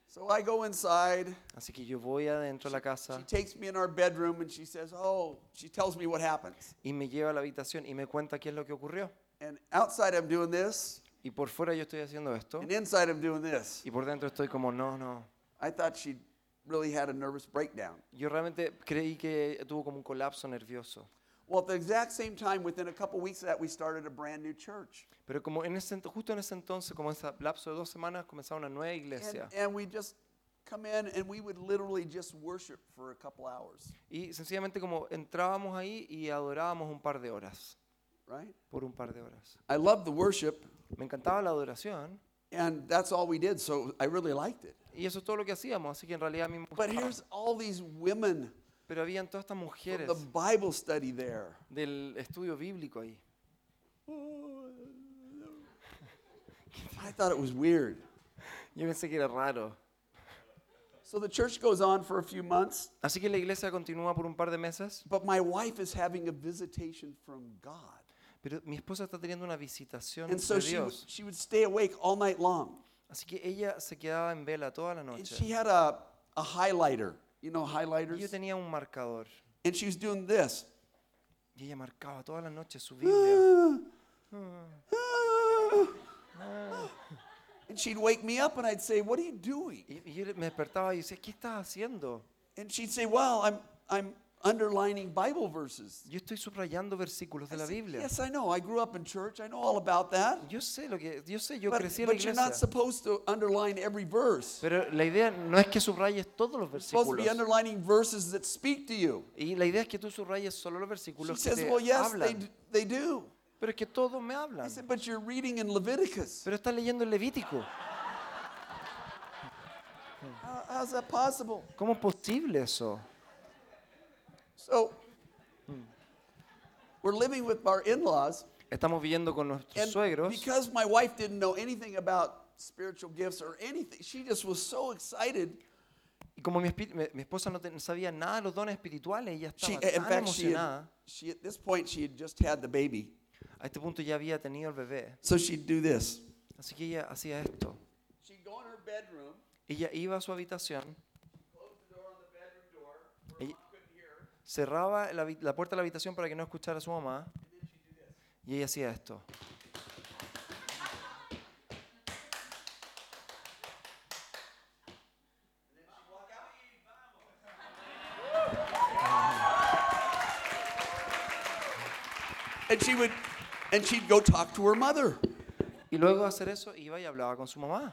So I go inside. Así que yo voy adentro de la casa She takes me in our bedroom and she says, Oh, she tells me what happens. y me lleva a la habitación y me cuenta qué es lo que ocurrió. And outside I'm doing this, Y por fuera yo estoy haciendo esto and inside I'm doing this. y por dentro estoy como, no, no. I thought she really had a nervous breakdown. Yo realmente creí que tuvo como un colapso nervioso. Well, at the exact same time, within a couple weeks of that, we started a brand new church. Pero como en ese, ent- justo en ese entonces, como ese lapso de dos semanas, comenzaba una nueva And, iglesia. and we just come in and we would literally just worship for a couple hours, Y sencillamente como entrábamos ahí y adorábamos un par de horas, right? por un par de horas. I loved the worship, Me encantaba la adoración and that's all we did, so I really liked it. y eso es todo lo que hacíamos, así que en realidad a mí me But gustaba. here's all these women Pero habían todas estas from mujeres the Bible study there. del estudio bíblico ahí. I thought it was weird. Yo pensé que era raro. So the church goes on for a few months, Así que la iglesia continúa por un par de meses, but my wife is having a visitation from God. Pero mi esposa está teniendo una visitación And so de she would, Dios. she would stay awake all night long. Así que ella se quedaba en vela toda la And noche. she had a, a highlighter, you know, Y yo highlighters? tenía un marcador And she was doing this. y ella marcaba toda la noche su Biblia. And she'd wake me up and I'd say, What are you doing? Y, y yo me despertaba y decía, ¿qué estás haciendo? And she'd say, Well, I'm, I'm underlining Bible verses. Yo estoy subrayando versículos I de la Biblia. yes, I know. I grew up in church. I know all about that. Yo sé lo que, yo sé, yo But, crecí en la but you're not iglesia. supposed to underline every verse. Pero la idea no es que subrayes todos los You're supposed to be versículos. underlining verses that speak to you. Y la idea es que tú subrayes solo los She versículos que says, te Well, yes, they, hablan. d- they do. Pero es que todos me I hablan. said, But you're reading in Leviticus. Pero estás leyendo el Levítico. How, how's that possible? ¿Cómo es posible eso? So, we're living with our in laws. Estamos viviendo con nuestros And suegros. because my wife didn't know anything about spiritual gifts or anything, she just was so excited. Y como mi, espi- mi- mi esposa no te- no sabía nada de los dones espirituales, ella She, estaba in tan fact, she, had, emocionada. she at this point she had just had the baby, A este punto ya había tenido el bebé. so she'd do this. Así que ella hacía esto. She'd go in her bedroom, Ella iba a su habitación, cerraba la, la puerta de la habitación para que no escuchara a su mamá y ella hacía esto. And she would, and she'd go talk to her mother. Y luego de hacer eso iba y hablaba con su mamá.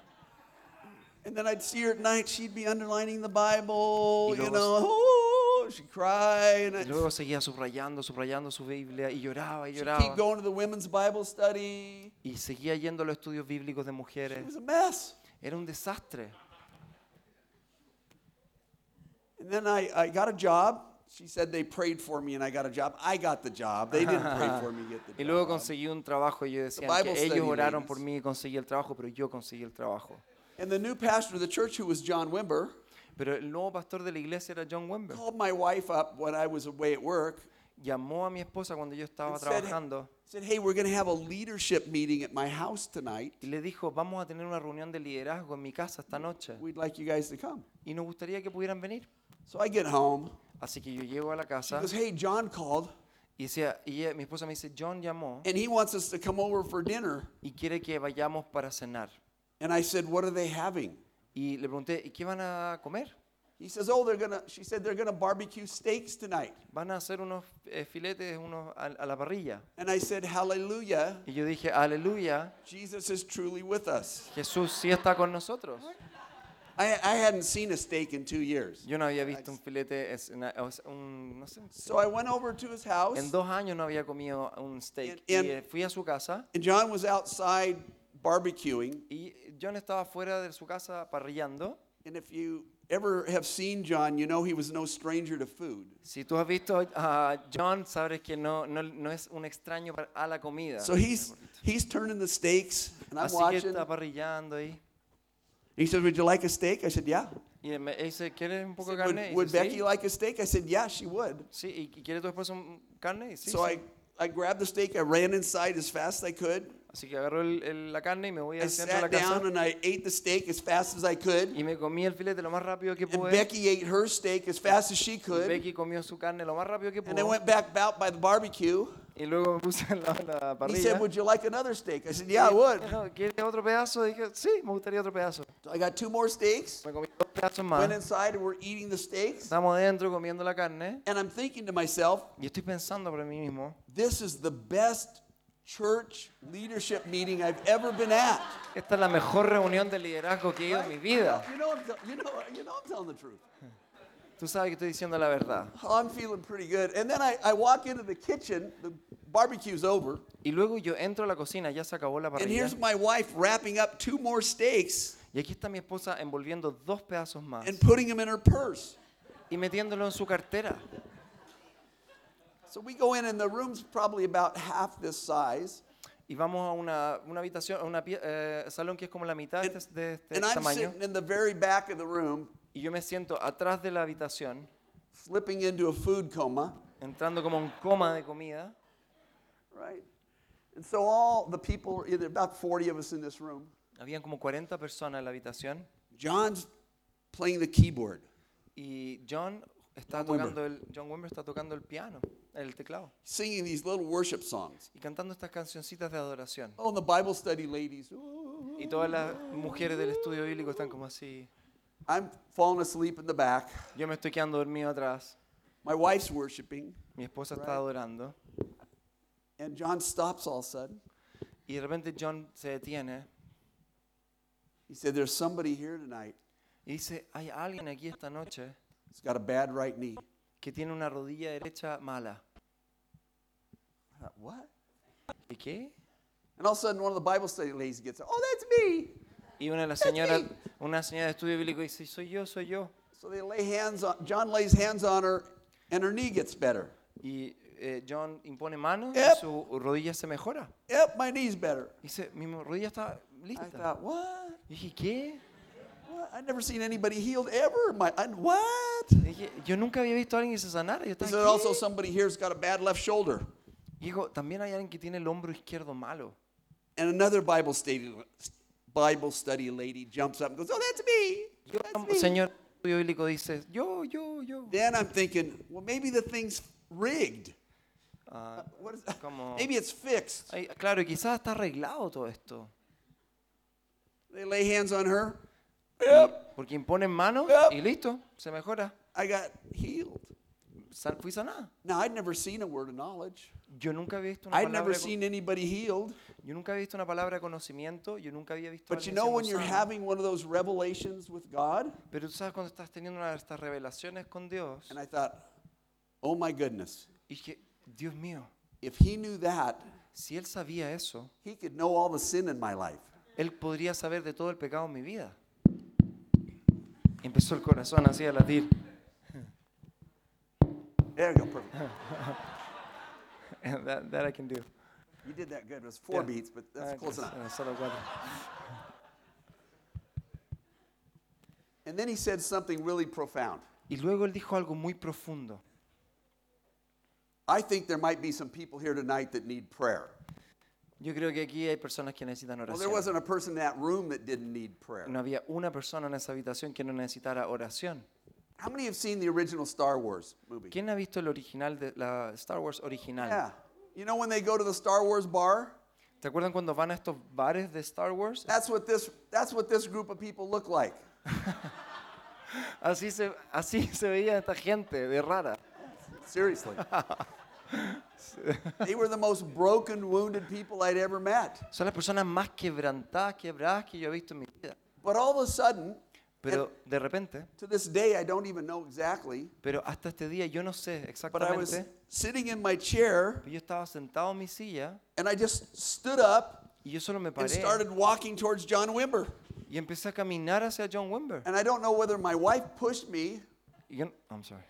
And then I'd see her at night. She'd be underlining the Bible, Y you luego- know. Oh, she'd cry, and Y luego seguía subrayando, subrayando su Biblia y lloraba y she'd lloraba. keep going to the women's Bible study. Y seguía yendo a los estudios bíblicos de It mujeres. was a mess. Era un desastre. And then I, I got a job. She said they prayed for me and I got a job. I got the job. They didn't pray for me to get the Y luego job. conseguí un trabajo y yo decía Bible que ellos oraron ladies. por mí y conseguí el trabajo, pero yo conseguí el trabajo. And the new pastor of the church, who was John Wimber, Pero el nuevo pastor de la iglesia era John Wember. called my wife up when I was away at work. Llamó a mi esposa cuando yo estaba said, trabajando said, hey, we're going to have a leadership meeting at my house tonight. y le dijo, vamos a tener una reunión de liderazgo en mi casa esta noche We'd like you guys to come. y nos gustaría que pudieran venir. So I get home. Así que yo llego a la She casa goes, hey, John called y, decía, y mi esposa me dice, John llamó and he wants us to come over for dinner. y quiere que vayamos para cenar. And I said, what are they having? Y le pregunté, ¿y qué van a comer? He says, oh, they're to, she said, they're to barbecue steaks tonight. Van a hacer unos eh, filetes unos a, a la parrilla. And I said, hallelujah. Y yo dije, aleluya, Jesus is truly with us. Jesús sí está con nosotros. I, I hadn't seen a steak in two years. Yo no había visto un filete, es una- sea, un, no sé, So I went over to his house, en dos años no había comido un steak. Y eh, fui a su casa and John was outside barbecuing. y John estaba fuera de su casa parrillando. And if you ever have seen John, you know he was no stranger to food. Si tú has visto a John, sabes que no, no, no es un extraño a la comida. So he's he's turning the steaks, and I'm Así que watching. está parrillando ahí. He said, "Would you like a steak?" I said, "Yeah." Y me dice, ¿quieres un poco de said, would, would dice, Becky sí. like a steak? I said, "Yeah, she would." Sí, ¿y quiere tu esposo carne? Sí, so sí. I I grabbed the steak. I ran inside as fast as I could. Así que agarró el- el- la carne y me voy I al centro de la sat casa down and I ate the steak as fast as I could. y me comí el filete lo más rápido que And pude. Becky ate her steak as fast as she could. Becky comió su carne lo más rápido que And I pudo. went back out by the barbecue. Y luego me puse en la, la He parrilla. said, Would you like another steak? I said, Yeah, I would. "Bueno, ¿Quieres otro pedazo? Dije, sí, me gustaría otro pedazo. So I got two more steaks. Me comí dos pedazos más. Went inside and we're eating the steaks. Estamos adentro comiendo la carne. And I'm thinking to myself, Y estoy pensando para mí mismo, This is the best church leadership meeting I've ever been at. esta es la mejor reunión de liderazgo que he ido en mi vida. You know, I'm tell- you know, you know I'm telling the truth. Tú sabes que estoy diciendo la verdad. Oh, I'm feeling pretty good. And then I, I walk into the kitchen, the barbecue's over, Y luego yo entro a la cocina, ya se acabó la and parrilla. here's my wife wrapping up two more steaks Y aquí está mi esposa envolviendo dos pedazos más and putting them in her purse. y metiéndolo en su cartera. So we go in, and the room's probably about half this size. Y vamos a una, una habitación, a pie- eh, salón que es como la mitad de este, de este And I'm tamaño. sitting in the very back of the room, Y yo me siento atrás de la habitación, slipping into a food coma, entrando como un coma de comida. right? And so all the people, about 40 of us in this room, Habían como 40 personas en la habitación. John's playing the keyboard. Y John está John Wimber. tocando el, John Wimber está tocando el piano, el teclado. singing these little worship songs. Y cantando estas cancioncitas de adoración. Oh, and the Bible study ladies. Y todas las mujeres del estudio bíblico están como así. I'm falling asleep in the back. Yo me estoy quedando dormido atrás. My wife's worshiping, Mi esposa está adorando. and John stops all of a sudden. Y de repente John se detiene He said, There's somebody here tonight y dice, hay alguien aquí esta noche who's got a bad right knee. Que tiene una rodilla derecha mala. Thought, What? ¿Y qué? And all of a sudden, one of the Bible study ladies gets up. Oh, that's me. Y una de las señoras, una señora de estudio bíblico dice, soy yo, soy yo. So they lay hands on, John lays hands on her, and her knee gets better. Y eh, John impone manos Yep. y su rodilla se mejora. Yep, my knee's better. Dice, mi rodilla está I lista. thought, What? Y dije, ¿qué? What? I've never seen anybody healed ever. My, I, what? Dije, yo nunca había visto a alguien que se sanara. Also, somebody here's got a bad left shoulder. Y digo, también hay alguien que tiene el hombro izquierdo malo. And another Bible study, Bible study lady jumps up and goes, Oh, that's me. Y That's otro me. señor estudio bíblico dice, yo, yo, yo. Then I'm thinking, well, maybe the thing's rigged. Ah, What is? Como- Maybe it's fixed. ay, claro, quizás está arreglado todo esto. They lay hands on her. Yep, porque imponen manos Yep. y listo, se mejora. I got healed. Fui sanada. Now, I'd never seen a word of knowledge. Yo nunca había visto una I'd never seen anybody healed. Yo nunca había visto una palabra de conocimiento. Yo nunca había visto. a But you know, when you're sano. having one of those revelations with God, Pero tú sabes cuando estás teniendo una de estas revelaciones con Dios. and I thought, oh my goodness, Y dije, Dios mío, if He knew that, si Él sabía eso, He could know all the sin in my life. Él podría saber de todo el pecado en mi vida. Empezó el corazón así a latir. There you go, perfect. that, that I can do. You did that good. It was four Yeah. beats, but that's Ah, close enough. ah, solo cuatro. And then he said something really profound. Y luego él dijo algo muy profundo. I think there might be some people here tonight that need prayer. Yo creo que aquí hay personas que necesitan Well, there oración. wasn't a person in that room that didn't need prayer. No había una persona en esa habitación que no necesitara oración. How many have seen the original Star Wars movie? ¿Quién ha visto el original de la Star Wars original? Yeah. You know when they go to the Star Wars bar? ¿Te acuerdan cuando van a estos bares de Star Wars? That's what this that's what this group of people look like. Así se, así se veía esta gente de rara. Seriously. they were the most broken, wounded people I'd ever met. Son las personas más quebrantadas, quebradas que yo he visto en mi vida. But all of a sudden, Pero de repente, to this day I don't even know exactly, pero hasta este día yo no sé but I was exactamente. sitting in my chair Pero yo estaba sentado en mi silla and I just stood up y yo solo me and paré started walking towards John Wimber. y empecé a caminar hacia John Wimber. And I don't know whether my wife pushed me Y yo- I'm sorry.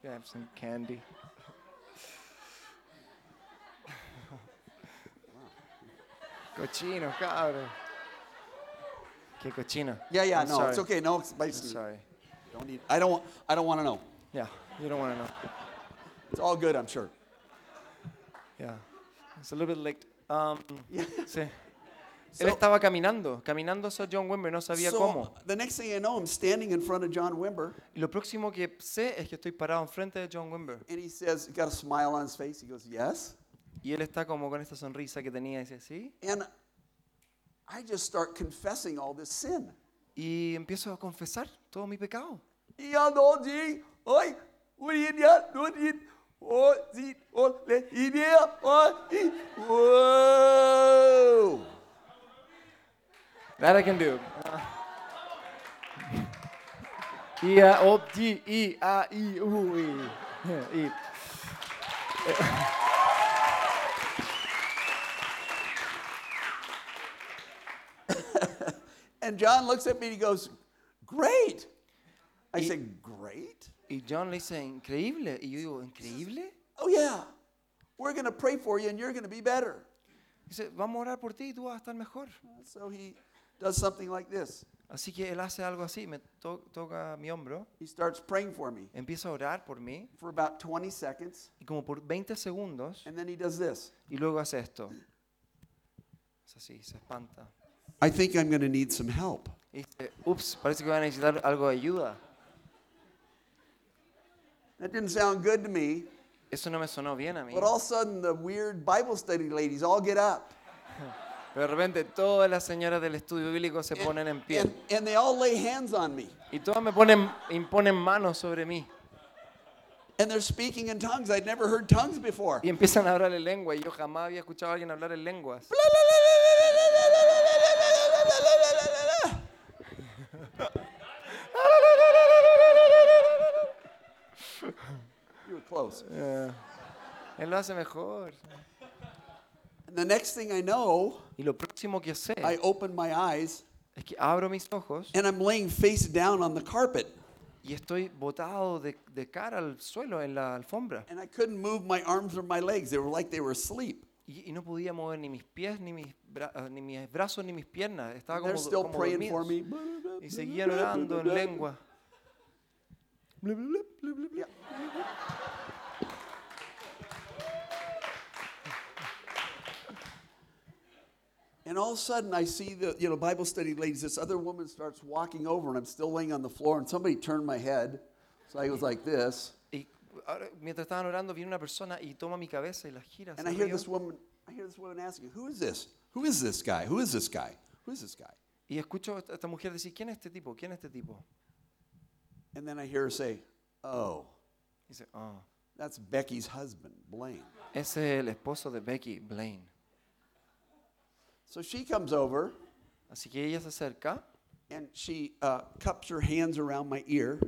Can I have some candy? Cochino, cabrón. Qué cochino. Yeah, yeah, I'm no, it's sorry. okay. No, I'm sorry. Don't need. I don't. I don't want to know. Yeah, you don't want to know. It's all good, I'm sure. Yeah. It's a little bit late. Um, Yeah. sí. So- Él estaba caminando, caminando hacia John Wimber, no sabía so cómo. the next thing I know, I'm standing in front of John Wimber, Y lo próximo que sé es que estoy parado enfrente de John Wimber. and he says, he got a smile on his face. He goes, Yes. Y él está como con esta sonrisa que tenía y dice, sí. And I just start confessing all this sin. Y empiezo a confesar todo mi pecado. Whoa. That I can do. I, A, O, D, I, A, I, U, I. And John looks at me and he goes, Great. I Y- said, Great? Y John le dice, increíble. Y yo digo, ¿increíble? Oh, yeah. We're going to pray for you and you're going to be better. Dice, vamos a orar por ti y tú vas a estar mejor. So he does something like this. Así que él hace algo así, me to- toca mi hombro, He starts praying for me empieza a orar por mí for about 20 seconds, y como por 20 segundos and then he does this. y luego hace esto. Es así, se espanta. I think I'm going to need some help. Y dice, ups, parece que van a necesitar algo de ayuda. That didn't sound good to me. Eso no me sonó bien a mí. But all of a sudden, the weird Bible study ladies all get up. Pero de repente todas las señoras del estudio bíblico se ponen en pie. And, and they all lay hands on me. Y todas me ponen, imponen manos sobre mí. And they're speaking in tongues. I'd never heard tongues before. Y empiezan a hablar en lengua. Y yo jamás había escuchado a alguien hablar en lenguas. You were close. Eh, él lo hace mejor. And the next thing I know, Y lo próximo que sé I open my eyes es que abro mis ojos and I'm laying face down on the carpet. y estoy botado de, de cara al suelo en la alfombra. And I couldn't move my arms or my legs. They were like they were asleep. Y, y no podía mover ni mis pies, ni mis, bra- ah, ni mis brazos, ni mis piernas. Estaba como, still como praying for me. Y seguían orando en lengua. And all of a sudden, I see the you know Bible study ladies. This other woman starts walking over, and I'm still laying on the floor. And somebody turned my head, so I was like this. Mientras estaban orando, viene una persona y toma mi cabeza y la gira. And I hear this woman. I hear this woman asking, "Who is this? Who is this guy? Who is this guy? Who is this guy?" Y escucho a esta- mujer decir, ¿quién es este tipo? ¿Quién es este tipo? And then I hear her say, "Oh, Y dice, "Oh." that's Becky's husband, Blaine." ese es el esposo de Becky, Blaine. So she comes over Así que ella se acerca and she uh, cups her hands around my ear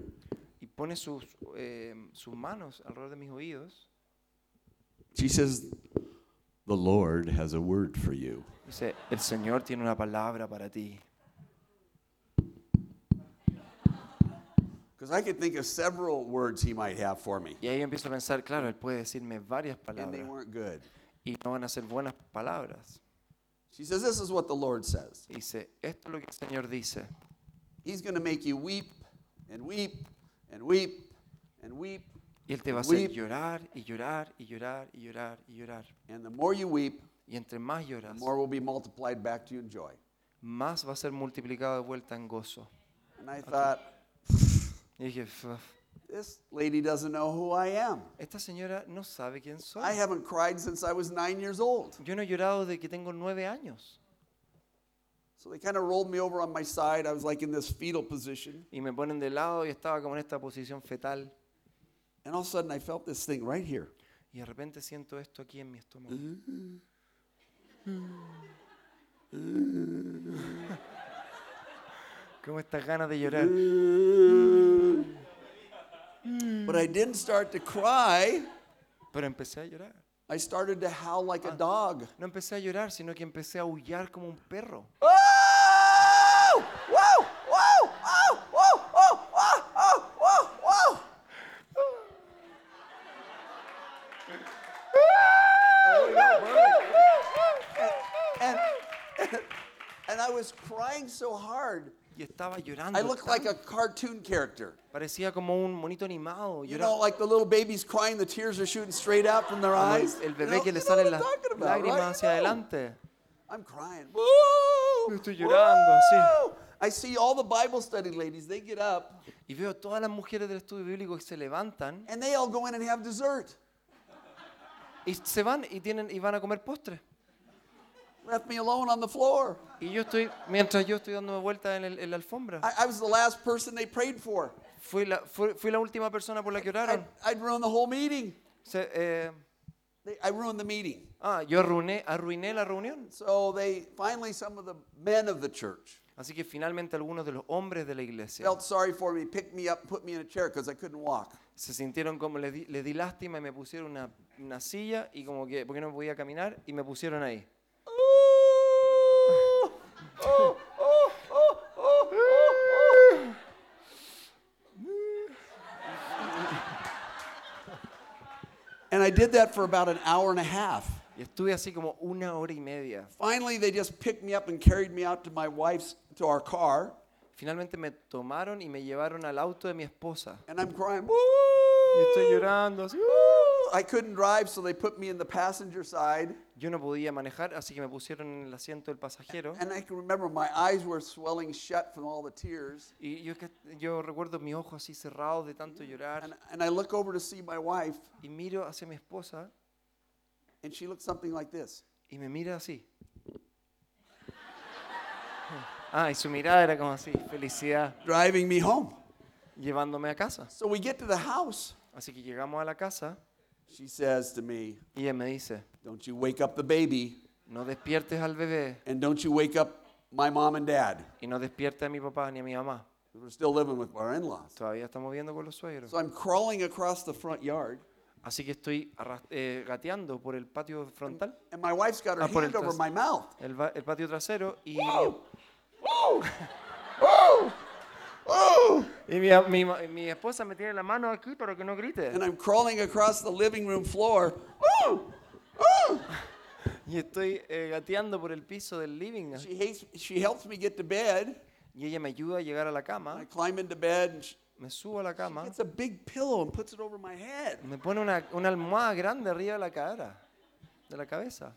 pone sus, eh, sus manos alrededor de mis oídos. She says, The Lord has a word for you. Dice, el Señor tiene una palabra para ti. Because I could think of several words he might have for me, Y ahí empiezo a pensar, claro, él puede decirme varias and they palabras weren't good. y no van a ser buenas palabras. She says, This is what the Lord says dice, esto es lo que el Señor dice. He's going to make you weep and weep and weep and weep. Y Él te va a hacer Weep. llorar y llorar y llorar y llorar y llorar. And the more you weep, Y entre más the lloras, more will be multiplied back to you in joy. más va a ser multiplicado de vuelta en gozo. And I thought, Y dije, "Uf, This lady doesn't know who I am. esta señora no sabe quién soy. I haven't cried since I was nine years old. Yo no he llorado de que tengo nueve años. So they kind of rolled me over on my side. I was like in this fetal position. Y me ponen de lado y estaba como en esta posición fetal. And all of a sudden, I felt this thing right here. Y de repente siento esto aquí en mi estómago. Como estas ganas de llorar. But I didn't start to cry. Pero empecé a llorar. I started to howl like a dog. No empecé a llorar, sino que empecé a aullar como un perro. Oh! Whoa! Whoa! Oh! Whoa! Oh! Oh! Oh! Whoa! Whoa! And, and I was crying so hard y estaba llorando. I looked like a cartoon character. Parecía como un monito animado. You know, like the little babies crying, the tears are shooting straight out from their Como el, eyes. el You bebé know- que le you know salen las talking about, lágrimas right? hacia You know. adelante. I'm crying. Yo estoy llorando. Woo! I see all the Bible study ladies, they get up Y veo todas las mujeres del estudio bíblico que se levantan and they all go in and have dessert. y se van y tienen y van a comer postre. Left me alone on the floor. Y yo estoy, mientras yo estoy dándome vueltas en, el- en la alfombra. I, I was the last person they prayed for. Fui la, fui, fui la última persona por la que I'd, oraron. I'd ruined the whole meeting. Se- eh, They, I ruined the meeting. ah, yo arruiné, arruiné la reunión. So they finally, some of the men of the church Así que finalmente algunos de los hombres de la iglesia felt sorry for me, picked me up, put me in a chair because I couldn't walk. se sintieron como, le di, le di lástima y me pusieron una, una silla y como que, porque no podía caminar y me pusieron ahí. Oh, oh, oh, oh, I did that for about an hour and a half. Y estuve así como una hora y media. Finally, they just picked me up and carried me out to my wife's, to our car. Finalmente me tomaron y me llevaron al auto de mi esposa. And I'm crying, Y estoy llorando. así, I couldn't drive, so they put me in the passenger side. Yo no podía manejar, así que me pusieron en el asiento del pasajero. And I can remember my eyes were swelling shut from all the tears. Y yo, recuerdo mis ojos así cerrados de tanto llorar. And, and I look over to see my wife, Y miro hacia mi esposa and she looks something like this. y me mira así. Ah, y su mirada era como así, felicidad, driving me home. llevándome a casa. So we get to the house. Así que llegamos a la casa She says to me, ella me dice, Don't you wake up the baby, no despiertes al bebé and don't you wake up my mom and dad. y no despiertes a mi papá ni a mi mamá. We're still living with our in laws. Todavía estamos viendo con los suegros. So I'm crawling across the front yard, Así que estoy arras- eh, gateando por el patio frontal, and my wife's got her Ah, por el hand over tras- my mouth. el, va- el patio trasero y, y mi, mi mi esposa me tiene la mano aquí para que no grite. And I'm crawling across the living room floor. Woo! Woo! Y estoy eh, gateando por el piso del living. She, hates, she helps me get to bed. Y ella me ayuda a llegar a la I cama. climb into bed, and she Me subo a la cama. gets a big pillow and puts it over my head. Me pone una, una almohada grande arriba de la cara, de la cabeza.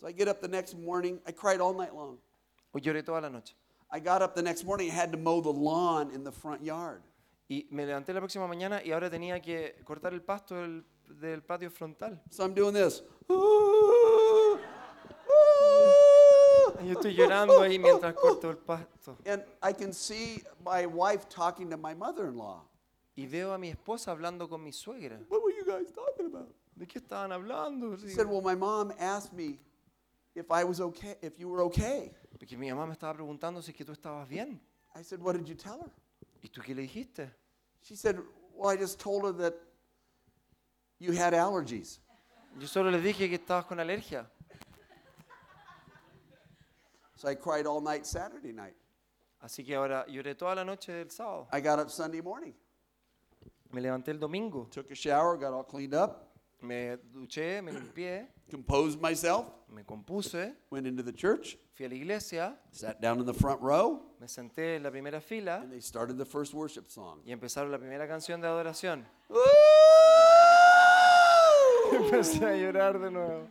So I get up the next morning. I cried all night long. O lloré toda la noche. I got up the next morning. I had to mow the lawn in the front yard. Y me levanté la próxima mañana y ahora tenía que cortar el pasto del, del patio frontal. So I'm doing this. Y yo estoy llorando ahí mientras corto el pasto. And I can see my wife talking to my mother-in-law. Y veo a mi esposa hablando con mi suegra. What were you guys talking about? ¿De qué estaban hablando? She said, "Well, my mom asked me if I was okay, if you were okay." Porque mi mamá me estaba preguntando si es que tú estabas bien. I said, "What did you tell her?" ¿Y tú qué le dijiste? She said, "Well, I just told her that you had allergies." Yo solo le dije que estabas con alergia. So I cried all night Saturday night. Así que ahora lloré toda la noche del sábado. I got up Sunday morning, Me levanté el domingo. took a shower, got all cleaned up, Me duché, me limpié, composed myself, me compuse, went into the church, fui a la iglesia, sat down in the front row, me senté en la primera fila and they started the first worship song. y empezaron la primera canción de adoración. Empecé a llorar de nuevo.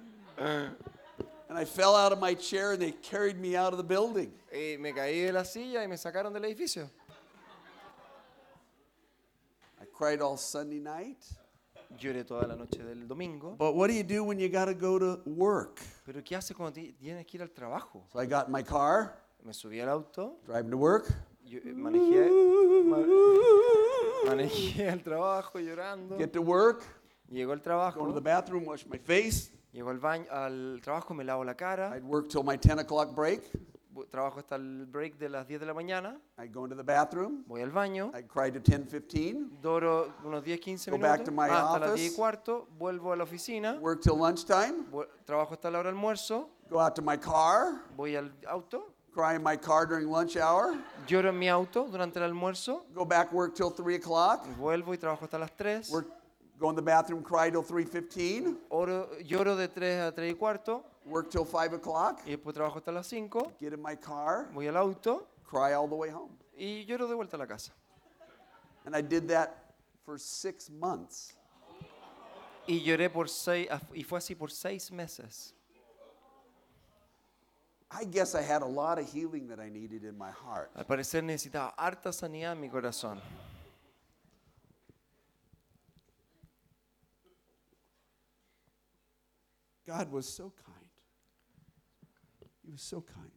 And I fell out of my chair and they carried me out of the building. Y me caí de la silla y me sacaron del edificio. I cried all Sunday night. Lloré toda la noche del domingo. But what do you do when you got to go to work? Pero ¿qué haces cuando ti- tienes que ir al trabajo? So I got in my car, Me subí al auto, driving to work. yo- eh, manejé, ma- manejé al trabajo llorando. Get to work, Llegó el go to trabajo, the bathroom, wash my face. llego al baño, al trabajo, me lavo la cara. I'd work till my 10 o'clock break. Trabajo hasta el break de las 10 de la mañana. I'd go into the bathroom. Voy al baño. I'd cry to 10, 15. Doro unos 10, 15 Go minutos. back to my hasta las 10 y office. cuarto. Vuelvo a la oficina. Work till lunchtime. Trabajo hasta la hora del almuerzo. Go out to my car. Voy al auto. Cry in my car during lunch hour. Lloro en mi auto durante el almuerzo. Go back work till 3 o'clock. Vuelvo y trabajo hasta las 3. Work, Go in the bathroom, cry till 3.15, oro, lloro de 3 a 3 y cuarto work till 5 o'clock, y después trabajo hasta las 5, get in my car, voy al auto cry all the way home. y lloro de vuelta a la casa. And I did that for six months. Y lloré por seis, y fue así por seis meses. I guess I had a lot of healing that I needed in my heart. Al parecer necesitaba harta sanidad en mi corazón. God was so kind. He was so kind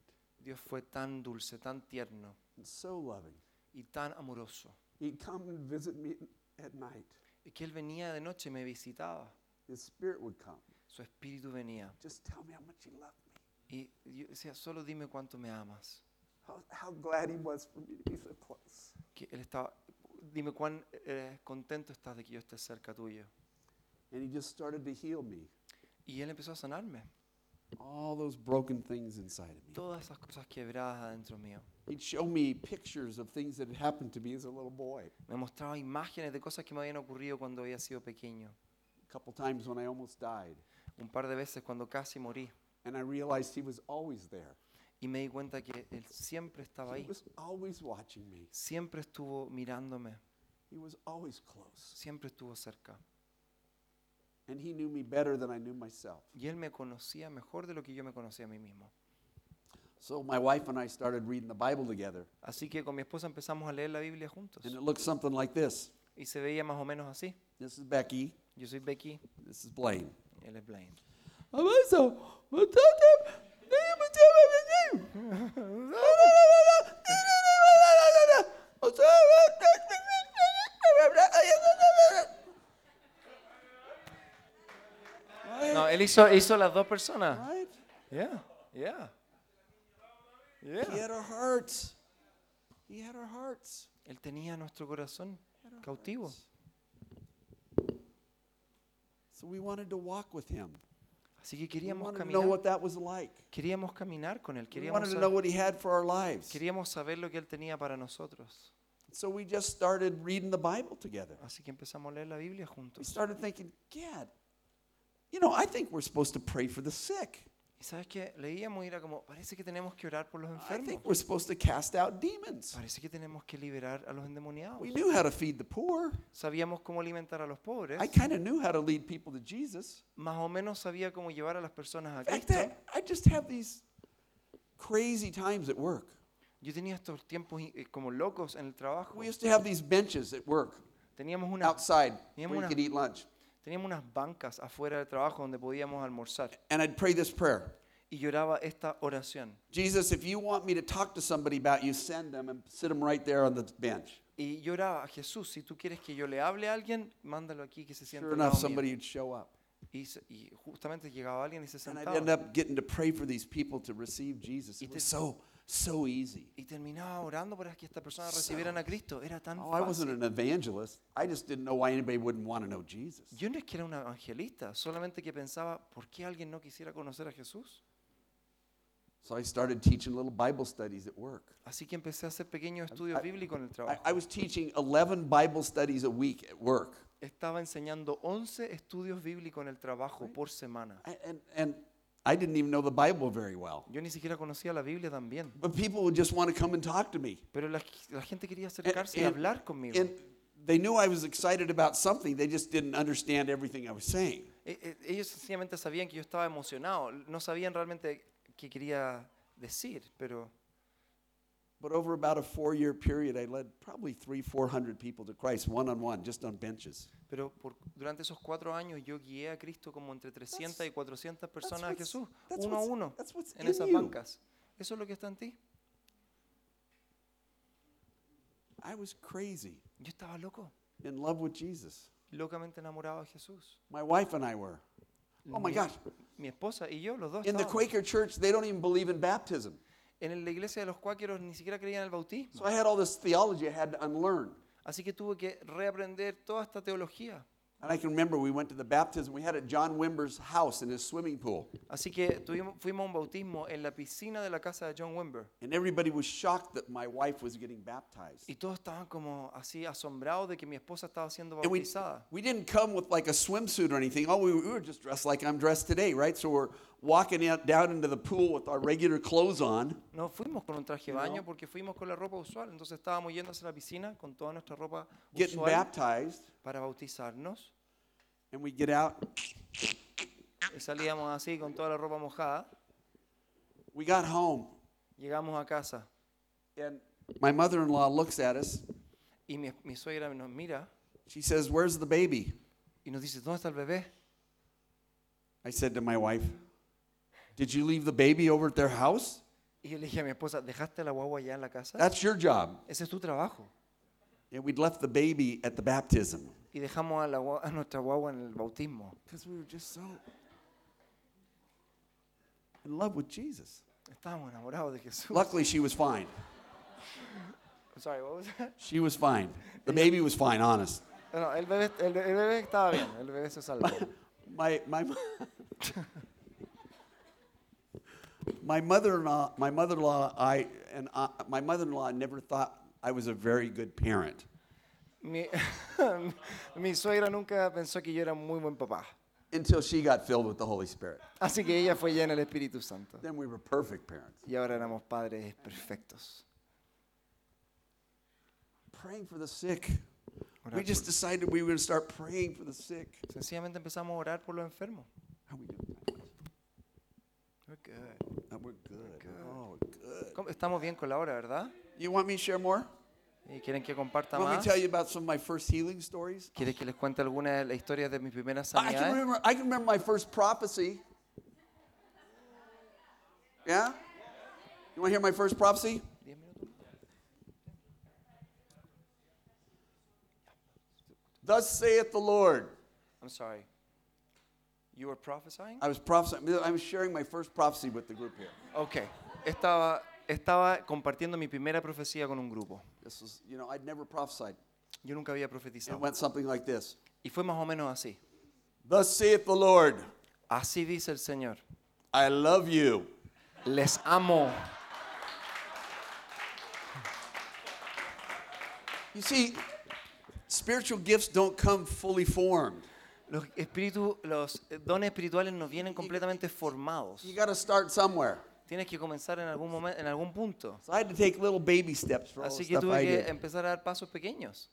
Dios fue tan dulce, tan tierno and so loving. y tan amoroso. He'd come and visit me at night. Y que Él venía de noche me visitaba. His spirit would come. Su espíritu venía. Just tell me how much you love me. Y yo decía, solo dime cuánto me amas. How, how glad he was for me to be so close. Que Él estaba, dime cuán eh, contento estás de que yo esté cerca tuyo. And he just started to heal me. Y Él empezó a sanarme. All those broken things inside of me. Todas esas cosas quebradas adentro mío. He'd show me pictures of things that had happened to me as a little boy. Me mostraba imágenes de cosas que me habían ocurrido cuando había sido pequeño. A couple times when I almost died. Un par de veces cuando casi morí. And I realized he was always there. Y me di cuenta que Él siempre estaba He ahí. was always watching me. Siempre estuvo mirándome. He was always close. Siempre estuvo cerca. And he knew me better than I knew myself. Y Él me conocía mejor de lo que yo me conocía a mí mismo. So my wife and I started reading the Bible together. Así que con mi esposa empezamos a leer la Biblia juntos. And it looked something like this. Y se veía más o menos así. This is Becky. Yo soy Becky, This is Blaine. él es Blaine. él hizo, hizo las dos personas. Right? Yeah, yeah. He had our hearts. He had our hearts. Él tenía nuestro corazón cautivo. So we wanted to walk with him. Así que We queríamos to know caminar, what that was like. queríamos caminar con él, We queríamos, wanted to sa- know what he had for our lives. queríamos saber lo que él tenía para nosotros. So we just started reading the Bible together. Así que empezamos a leer la Biblia We juntos. started thinking, Gad, you know, I think we're supposed to pray for the sick. Y sabes que leíamos y era como, parece que tenemos que orar por los I enfermos. think we're supposed to cast out demons. Parece que tenemos que liberar a los endemoniados. We knew how to feed the poor. Sabíamos cómo alimentar a los pobres. I kind of knew how to lead people to Jesus. Más o menos sabía cómo llevar a las personas a In fact, Cristo. I, I just have these crazy times at work. Yo tenía estos tiempos eh, como locos en el trabajo. We used to have these benches at work Teníamos unas, outside Teníamos where you una- could eat lunch. Teníamos unas bancas afuera del trabajo donde podíamos almorzar. And I'd pray this prayer Y lloraba esta oración. Jesus, if you want me to talk to somebody about you, send them and sit them right there on the bench. Y lloraba Jesús, si tú quieres que yo le hable a alguien, mándalo aquí que se sienta Sure al enough, mío". somebody would show up. Y, se- y justamente llegaba alguien y se And I'd sentaba. end up getting to pray for these people to receive Jesus. It was so, so easy. Y terminaba orando para que esta persona So recibieran a Cristo. Era tan Oh, I wasn't fácil. an evangelist. I just didn't know why anybody wouldn't want to know Jesus. Yo no es que era un evangelista, solamente que pensaba, ¿por qué alguien no quisiera conocer a Jesús? So I started teaching little Bible studies at work. Así que empecé a hacer pequeños estudios I- bíblicos en el I, trabajo. I was teaching 11 Bible studies a week at work. Estaba enseñando 11 estudios bíblicos en el trabajo por semana. I- And, and I didn't even know the Bible very well. Yo ni siquiera conocía la Biblia también. But people would just want to come and talk to me. Pero la, la gente quería And- acercarse y hablar conmigo. And they knew I was excited about something, they just didn't understand everything I was saying. Ellos sencillamente sabían que yo estaba emocionado. No sabían realmente qué quería decir, pero But over about a four year period, I led probably three, 400 people to Christ one on one, just on benches. Pero por- durante esos cuatro años yo guié a Cristo como entre 300 y 400 personas a Jesús, that's uno a uno, that's what's en esas you. bancas. Eso es lo que está en ti. I was crazy, Yo estaba loco, in love with Jesus. locamente enamorado de Jesús. My wife and I were. Oh my Mi- gosh. Mi esposa y yo, los dos. In the estábamos. Quaker church, they don't even believe in baptism. En la iglesia de los cuáqueros ni siquiera creían en el bautismo. So I had all this theology I had to unlearn. Así que tuve que reaprender toda esta teología. And I can remember we went to the baptism. We had at John Wimber's house in his swimming pool. Así que tuvimos, fuimos a un bautismo en la piscina de la casa de John Wimber. And everybody was shocked that my wife was getting baptized. Y todos estaban como así asombrados de que mi esposa estaba siendo And we, bautizada. we didn't come with like a swimsuit or anything. Oh, we, we were just dressed like I'm dressed today, right? So we're walking out, down into the pool with our regular clothes on. No fuimos con un traje de baño porque fuimos con la ropa usual. Entonces estábamos yendo hacia la piscina con toda nuestra ropa getting usual baptized, para bautizarnos. and we get out. Y salíamos así con toda la ropa mojada. We got home, Llegamos a casa and my mother in law looks at us. y mi, mi suegra nos mira She says, Where's the baby? y nos dice, ¿dónde está el bebé? I said to my wife, Did you leave the baby over at their house? Y yo le dije a mi esposa, ¿dejaste la guagua allá en la casa? That's your job. Ese es tu trabajo. And we'd left the baby at the baptism Y dejamos a, la gua- a nuestra guagua en el bautismo. because we were just so in love with Jesus. Estábamos enamorados de Jesús. Luckily, she was fine. I'm sorry, what was that? She was fine. The baby was fine, honest. No, el bebé, el, el bebé estaba bien, el bebé se salvó. My, my, my mother-in-law, my mother-in-law, I, and I, my mother-in-law never thought I was a very good parent. Mi, mi suegra nunca pensó que yo era muy buen papá. until she got filled with the Holy Spirit. Así que ella fue llena del Espíritu Santo. Then we were perfect parents. Y ahora éramos padres perfectos. Praying for the sick. Orar We just decided we were going to start praying for the sick. Sencillamente empezamos a orar por los enfermos. How we doing? We're Uh, good. Oh, we're good. Good. Oh, good. ¿Cómo? Estamos bien con la hora, ¿verdad? You want me to share more? ¿Y quieren que comparta Want me to más? tell you about some of my first healing stories? ¿Quieres que les cuente alguna de las historias de mis primeras I can sanidades? remember. I can remember my first prophecy. Yeah. You want to hear my first prophecy? Diez minutos. Thus saith the Lord. I'm sorry. You were prophesying? I was prophesying. I was sharing my first prophecy with the group here. Ok. Estaba, estaba compartiendo mi primera profecía con un grupo. This was, you know, I'd never prophesied. Yo nunca había profetizado. It went something like this. Y fue más o menos así. Thus saith the Lord, Así dice el Señor. I love you. Les amo. You see, spiritual gifts don't come fully formed. Los, espíritu, los dones espirituales no vienen completamente formados. You got to start somewhere. Tienes que comenzar en algún momento, en algún punto. So I had to take little baby steps for all the Así que stuff tuve I que did. empezar a dar pasos pequeños.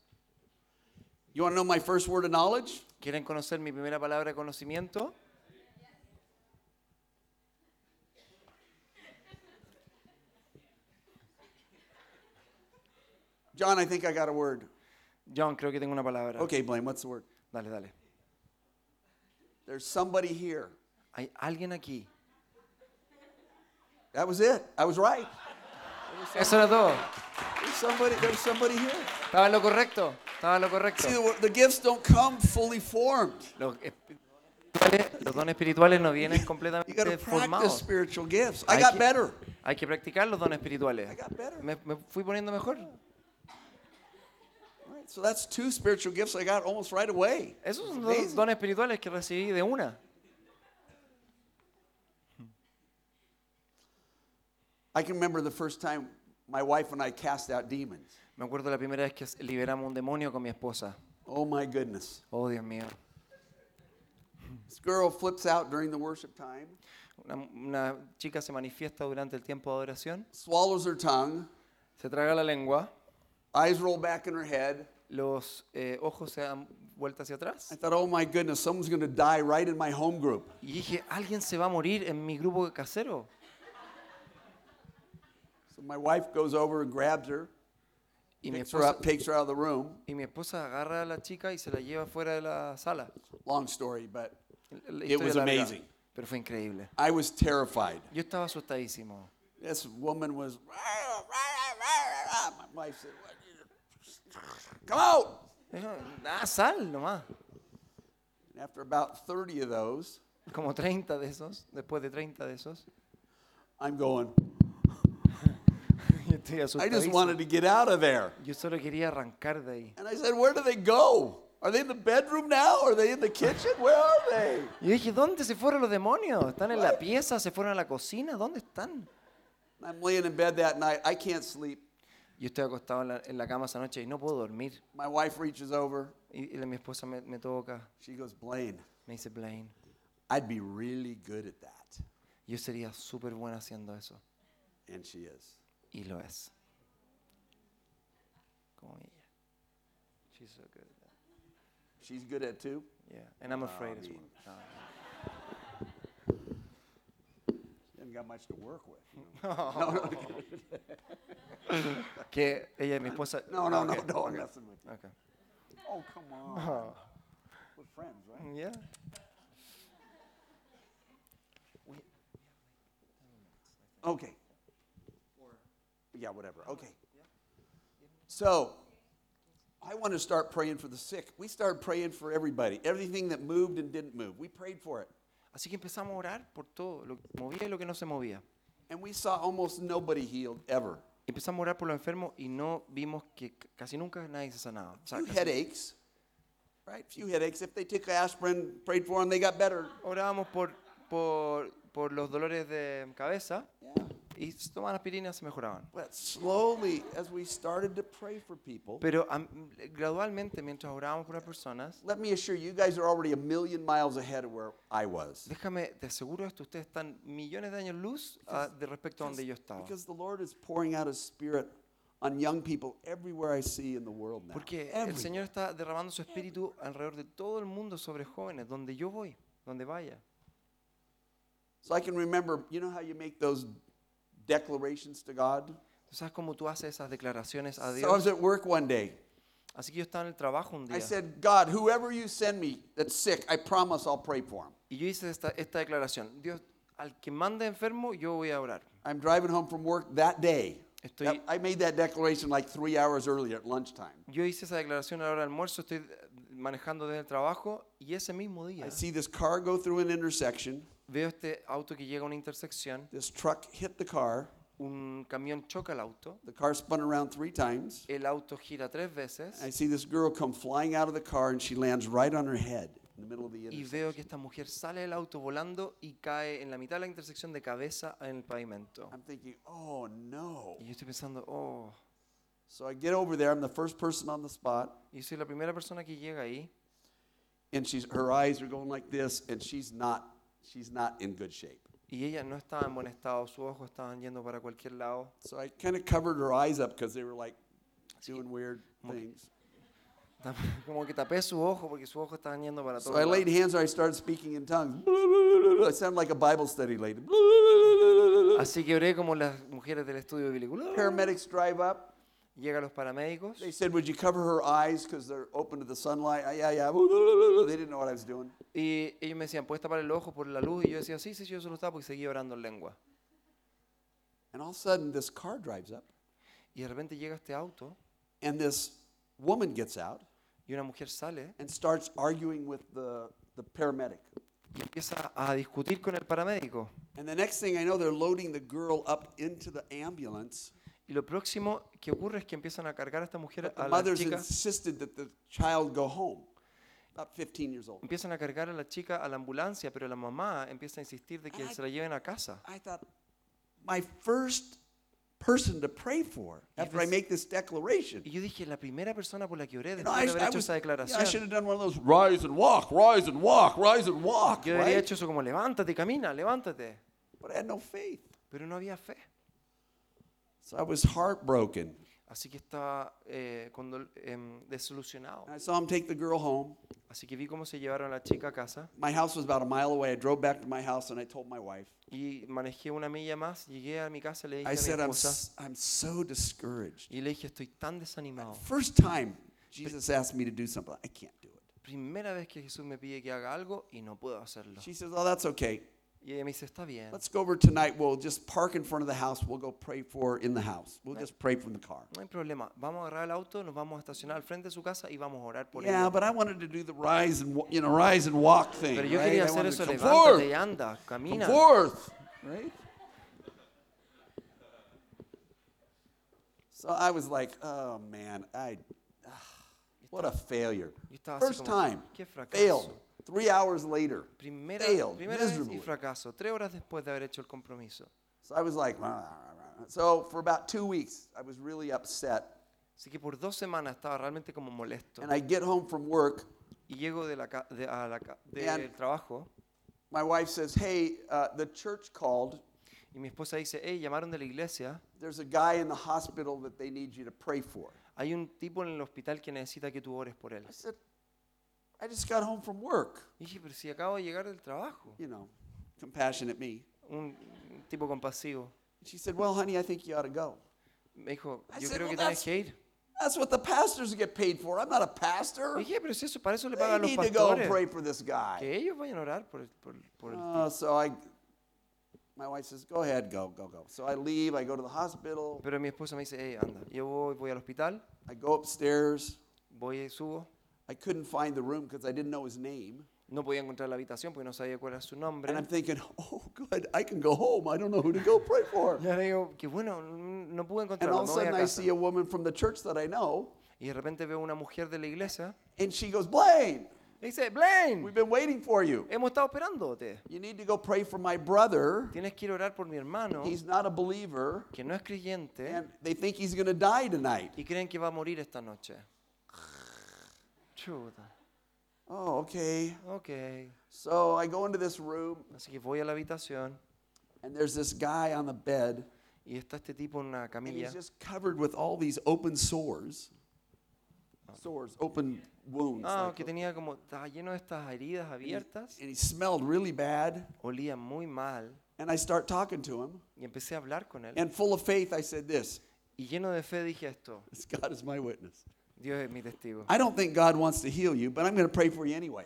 You want to know my first word of knowledge? ¿Quieren conocer mi primera palabra de conocimiento? John, I think I got a word. John, creo que tengo una palabra. Okay, Blaine, what's the word? Dale, dale. There's somebody here. Hay alguien aquí. That was it. I was right. Eso era todo. There's somebody, there's somebody here. Estaba en lo correcto. Estaba en lo correcto. See, the, the gifts don't come fully formed. Los, dones espirituales no vienen completamente practice formados. spiritual gifts. I Hay got que- better. Hay que practicar los dones espirituales. Me, me fui poniendo mejor. So that's two spiritual gifts I got almost right away. Esos son dos dones espirituales que recibí de una. I can remember the first time my wife and I cast out demons. Me acuerdo la primera vez que liberamos un demonio con mi esposa. Oh my goodness. Oh, Dios mío. This girl flips out during the worship time, Una, una chica se manifiesta durante el tiempo de adoración, swallows her tongue, se traga la lengua, eyes roll back in her head. Los eh, ojos se dan vuelta hacia atrás. I thought, oh my goodness, someone's going to die right in my home group. Y dije, alguien se va a morir en mi grupo casero. So my wife goes over and grabs her, Y mi, picks her esposa, up, takes her out of the room. y mi esposa agarra a la chica y se la lleva fuera de la sala. Long story, but It was larga, amazing. Pero fue increíble. I was terrified. Yo estaba asustadísimo. This woman was. My wife said, Come out! Ah, sal nomás. And after about 30 of those, Como 30 de esos, después de 30 de esos. I'm going, Yo estoy I just asustadísimo. wanted to get out of there. Yo solo quería arrancar de ahí. And I said, Where do they go? Are they in the bedroom now? Are they in the kitchen? Where are they? Y yo dije, ¿dónde se fueron los demonios? ¿Están en la pieza? ¿Se fueron a la cocina? ¿Dónde están? I'm laying in bed that night. I can't sleep. Yo estoy acostado en la, en la cama esa noche y no puedo dormir. My wife reaches over. Y, y la- mi esposa me, me toca, She goes, Blaine, me dice, Blaine, I'd be really good at that. yo sería súper buena haciendo eso. And she is. Y lo es. Como ella. She's so good at that. She's good at it too. Yeah. And I'm afraid as well. Hasn't got much to work with. you know. Que ella, mi esposa. No, no, ah, no, Ok, no, I'm messing with you. ok. Oh, come on. Oh. We're friends, right? Yeah. Okay. Yeah, whatever. Okay. So, I want to start praying for the sick. We started praying for everybody, everything that moved and didn't move. We prayed for it. Así que empezamos a orar por todo, lo que movía y lo que no se movía. And we saw almost nobody healed ever. Empezamos a orar por los enfermos y no vimos que c- casi nunca nadie se sanaba. O sea, few casi- headaches, right? Few headaches. If they took aspirin, prayed for them, they got better. orábamos por, por, por los dolores de cabeza Yeah. Y tomaban aspirina se mejoraban. But slowly, as we started to pray for people, Pero am- gradualmente, mientras orábamos por las personas, let me assure you, you guys are already a million miles ahead of where I was. déjame, te aseguro esto, ustedes están millones de años luz ah, de respecto a donde yo estaba. Because the Lord is pouring out His Spirit on young people everywhere I see in the world now. Porque el Everywhere. Señor está derramando su espíritu alrededor de todo el mundo sobre jóvenes, donde yo voy, donde vaya. So I can remember, you know how you make those declarations to God? ¿Tú sabes cómo tú haces esas declaraciones a So I was at work one day. Así que yo estaba en el trabajo un I día said, God, whoever you send me that's sick, I promise I'll pray for him. y yo hice esta, esta declaración. Dios, al que mande enfermo, yo voy a orar. I'm driving home from work that day. Estoy- That- I made that declaration like three hours earlier at lunchtime. Yo hice esa declaración a la hora del almuerzo, estoy eh, manejando desde el trabajo y ese mismo día I see this car go through an intersection. Veo este auto que llega a una intersección, This truck hit the car. un camión choca el auto, The car spun around three times. el auto gira tres veces I see this girl come flying out of the car and she lands right on her head in the middle of the y veo que esta mujer sale del auto volando y cae en la mitad de la intersección de cabeza en el pavimento. I'm thinking, oh no. Y yo estoy pensando, oh, So I get over there. I'm the first person on the spot. y soy la primera persona que llega ahí And she's her eyes are going like this, and she's not she's not in good shape. y ella no estaba en buen estado, sus ojos estaban yendo para cualquier lado. So I kind of covered her eyes up because they were like doing weird things. Como que tapé su ojo porque sus ojos estaban yendo para So I laid hands on her. I started speaking in tongues. I sound like a Bible study lady. Así que oré como las mujeres del estudio bíblico. Paramedics drive up. Llegan los paramédicos They said, "Would you cover her eyes because they're open to the sunlight?" "Ah, yeah, yeah. They didn't know what I was doing. y ellos me decían, ¿puedes tapar el ojo por la luz? Y yo decía, sí, sí, yo solo estaba porque seguía orando en lengua. And all of a sudden, this car drives up, Y de repente llega este auto and this woman gets out y una mujer sale and starts arguing with the, the paramedic. y empieza a discutir con el paramédico. And the next thing I know, they're loading the girl up into the ambulance. Y lo próximo que ocurre es que empiezan a cargar a esta mujer, a la chica, insisted that the child go home. About 15 years old. empiezan a cargar a la chica a la ambulancia, pero la mamá empieza a insistir de que se la lleven a casa. I thought, my first person to pray for after I make this declaration. Y yo dije, la primera persona por la que oré después de I, haber hecho esa yeah, I should declaración, have done one of those rise and walk, rise and walk, rise and walk. yo debería hecho eso como levántate, camina, levántate. But I had no faith. Pero no había fe. So I was heartbroken. Así que estaba eh, condol- em, desilusionado. I saw him take the girl home. Así que vi cómo se llevaron a la chica a casa My house was about a mile away. I drove back to my house and I told my wife, y manejé una milla más, llegué a mi casa le dije I a mi said, I'm, esposa s- I'm so discouraged. y le dije, estoy tan desanimado. First time Jesus asked me to do something, I can't do it. Primera vez que Jesús me pide que haga algo y no puedo hacerlo. She says, Oh, that's okay. Y ella me dice, está bien. Let's go over tonight. We'll just park in front of the house. We'll go pray for her in the house. We'll just pray from the car. No hay problema. Vamos a agarrar el auto, nos vamos a estacionar al frente de su casa y vamos a orar por Yeah, ella. but I wanted to do the rise and wa- you know rise and walk thing. Pero yo right? quería I hacer wanted eso, to come levántate y forth, anda, come camina. forth, right? So I was like, oh man, I. Ah, what a failure. Yo estaba así First como, time. qué fracaso. Failed. Three hours later. Primera, failed. primera vez y fracaso, tres horas después de haber hecho el compromiso. So I was like, "Rah, rah, rah." so for about two weeks, I was really upset. Así que por dos semanas estaba realmente como molesto. And I get home from work. Y llego de la, de, a la ca- And- del trabajo My wife says, Hey, uh, the church called. y mi esposa dice, hey, llamaron de la iglesia, There's a guy in the hospital that they need you to pray for. hay un tipo en el hospital que necesita que tú ores por él. I said, I just got home from work. Y dije, pero si acabo de llegar del trabajo. You know, compassionate me. Un tipo compasivo. She said, Well, honey, I think you ought to go. Me dijo, I yo said, creo "Well, que tienes that's- que ir. That's what the pastors get paid for. I'm not a pastor. Y dije, pero si eso, para eso le They pagan los need to go and pastores. pray for this guy. Que ellos vayan a orar por el, por, por el Uh, so I, my wife says, Go ahead, go, go, go. So I leave. I go to the hospital. Pero mi esposa me dice, hey, anda, yo voy, voy al hospital, I go upstairs. voy, subo. I couldn't find the room because I didn't know his name. No podía encontrar la habitación porque no sabía cuál era su nombre. And I'm thinking, Oh, good. I can go home. I don't know who to go pray for. Y ahora digo, que bueno, no pude And encontrarla, all of me a voy a sudden, I casa. see a woman from the church that I know, Y de repente veo una mujer de la iglesia and she goes, Blaine, y dice, Blaine, we've been waiting for you. hemos estado esperándote. You need to go pray for my brother. Tienes que ir a orar por mi hermano, He's not a believer, que no es creyente, and they think he's going to die tonight. y creen que va a morir esta noche. Chuta. Oh, okay. Ok. So I go into this room, Así que voy a la habitación and there's this guy on the bed, y está este tipo en una and camilla. he's just covered with all these open sores. Sores, open wounds. Ah, like- que tenía como, estaba lleno de estas heridas abiertas, and he smelled really bad. olía muy mal. And I start talking to him, Y empecé a hablar con él. and full of faith, I said this Y lleno de fe dije esto, This God is my witness. Dios es mi testigo. I don't think God wants to heal you, but I'm going to pray for you anyway.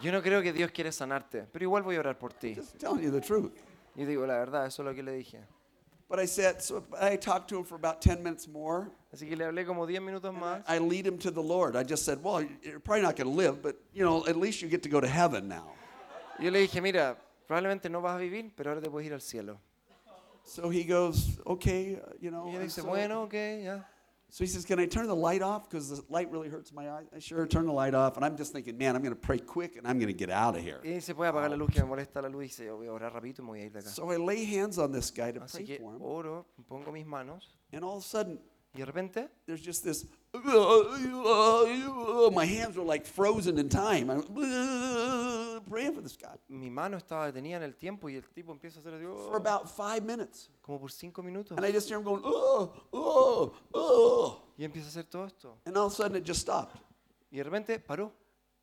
Yo no creo que Dios quiere sanarte, pero igual voy a orar por ti. Just telling you the truth. Y digo, la verdad, eso es lo que le dije. But I said, so I talked to him for about 10 minutes more. Así que le hablé como 10 minutos más. I lead him to the Lord. I just said, well, you're probably not going to live, but you know, at least you get to go to heaven now. Yo le dije, mira, probablemente no vas a vivir, pero ahora te puedes ir al cielo. So he goes, okay, uh, you know. Y and dice, so, bueno, ok, ya. So he says, can I turn the light off? Because the light really hurts my eyes. I sure turn the light off. And I'm just thinking, man, I'm going to pray quick and I'm going to get out of here. Y dice, puede apagar la luz que me molesta la luz. Y dice, yo voy a orar rapidito y me voy a ir de acá. So I lay hands on this guy to Así pray que for him. oro, pongo mis manos. And all of a sudden, Y de repente, there's just this, my hands were like frozen in time. I'm praying for this guy mi mano estaba detenida en el tiempo y el tipo empieza a hacer así, for "Oh", about five minutes. como por cinco minutos. And I just hear him going, oh, oh, oh. Y empieza a hacer todo esto. And all of a sudden it just stopped. Y de repente paró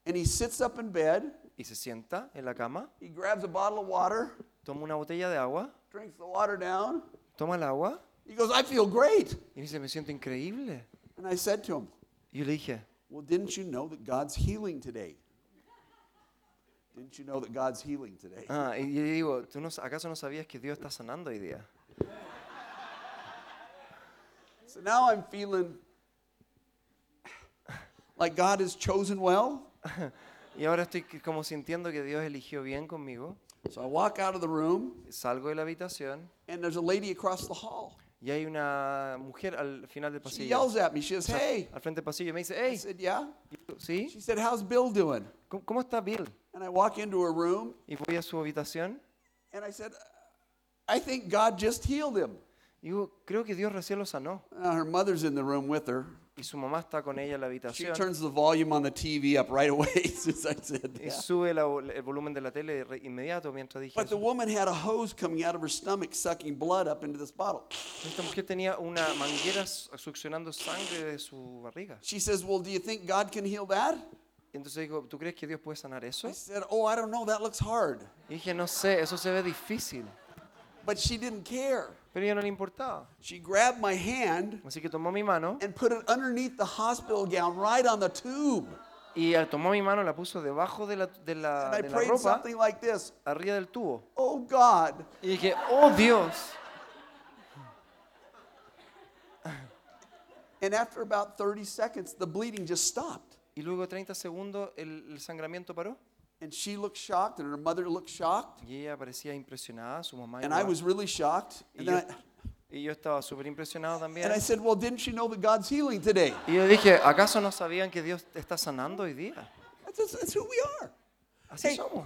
And he sits up in bed, y se sienta en la cama, he grabs a bottle of water, toma una botella de agua, drinks the water down. toma el agua He goes, I feel great. y dice, me siento increíble. And I said to him, Y yo le dije, Well, didn't you know that God's healing today? Didn't you know that God's healing today? ah, y yo digo, ¿tú no, acaso no sabías que Dios está sanando hoy día? So now I'm feeling like God has chosen well. Y ahora estoy como sintiendo que Dios eligió bien conmigo. So I walk out of the room, Salgo de la habitación and there's a lady across the hall. Y hay una mujer al final del She pasillo. yells at me. She says, Hey. Al frente del pasillo y me dice, I hey, said, Yeah. ¿sí? She said, How's Bill doing? ¿Cómo, cómo está Bill? And I walk into her room, Y voy a su habitación and I said, I think God just healed him. y digo, creo que Dios recién lo sanó. Uh, her mother's in the room with her. Y su mamá está con ella en la She habitación turns the volume on the TV up right away since I said y that. sube la vol- el volumen de la tele de re- inmediato mientras dije But the eso. woman had a hose coming out of her stomach, sucking blood up into this bottle. Esta mujer tenía una manguera su- succionando sangre de su barriga. She says, Well, do you think God can heal that? Y entonces digo, ¿tú crees que Dios puede sanar eso? I said, Oh, I don't know. That looks hard. Y dije, no sé, eso se ve difícil. But she didn't care. Pero ella no le importaba. She grabbed my hand Así que tomó mi mano and put it underneath the hospital gown right on the tube. y al tomó mi mano la puso debajo de la, de la, And I de la prayed ropa, something like this arriba del tubo. Oh, God. Y dije, oh Dios. And after about 30 seconds, the bleeding just stopped. Y luego 30 segundos el, el sangramiento paró. And she looked shocked, and her mother looked shocked. Y ella parecía impresionada, su mamá And I was really shocked. And Y yo, I, Y yo estaba súper impresionado también. And I said, Well, didn't you know that God's healing today? Y yo dije, ¿acaso no sabían que Dios te está sanando hoy día? That's, that's who we are. Así Hey, somos.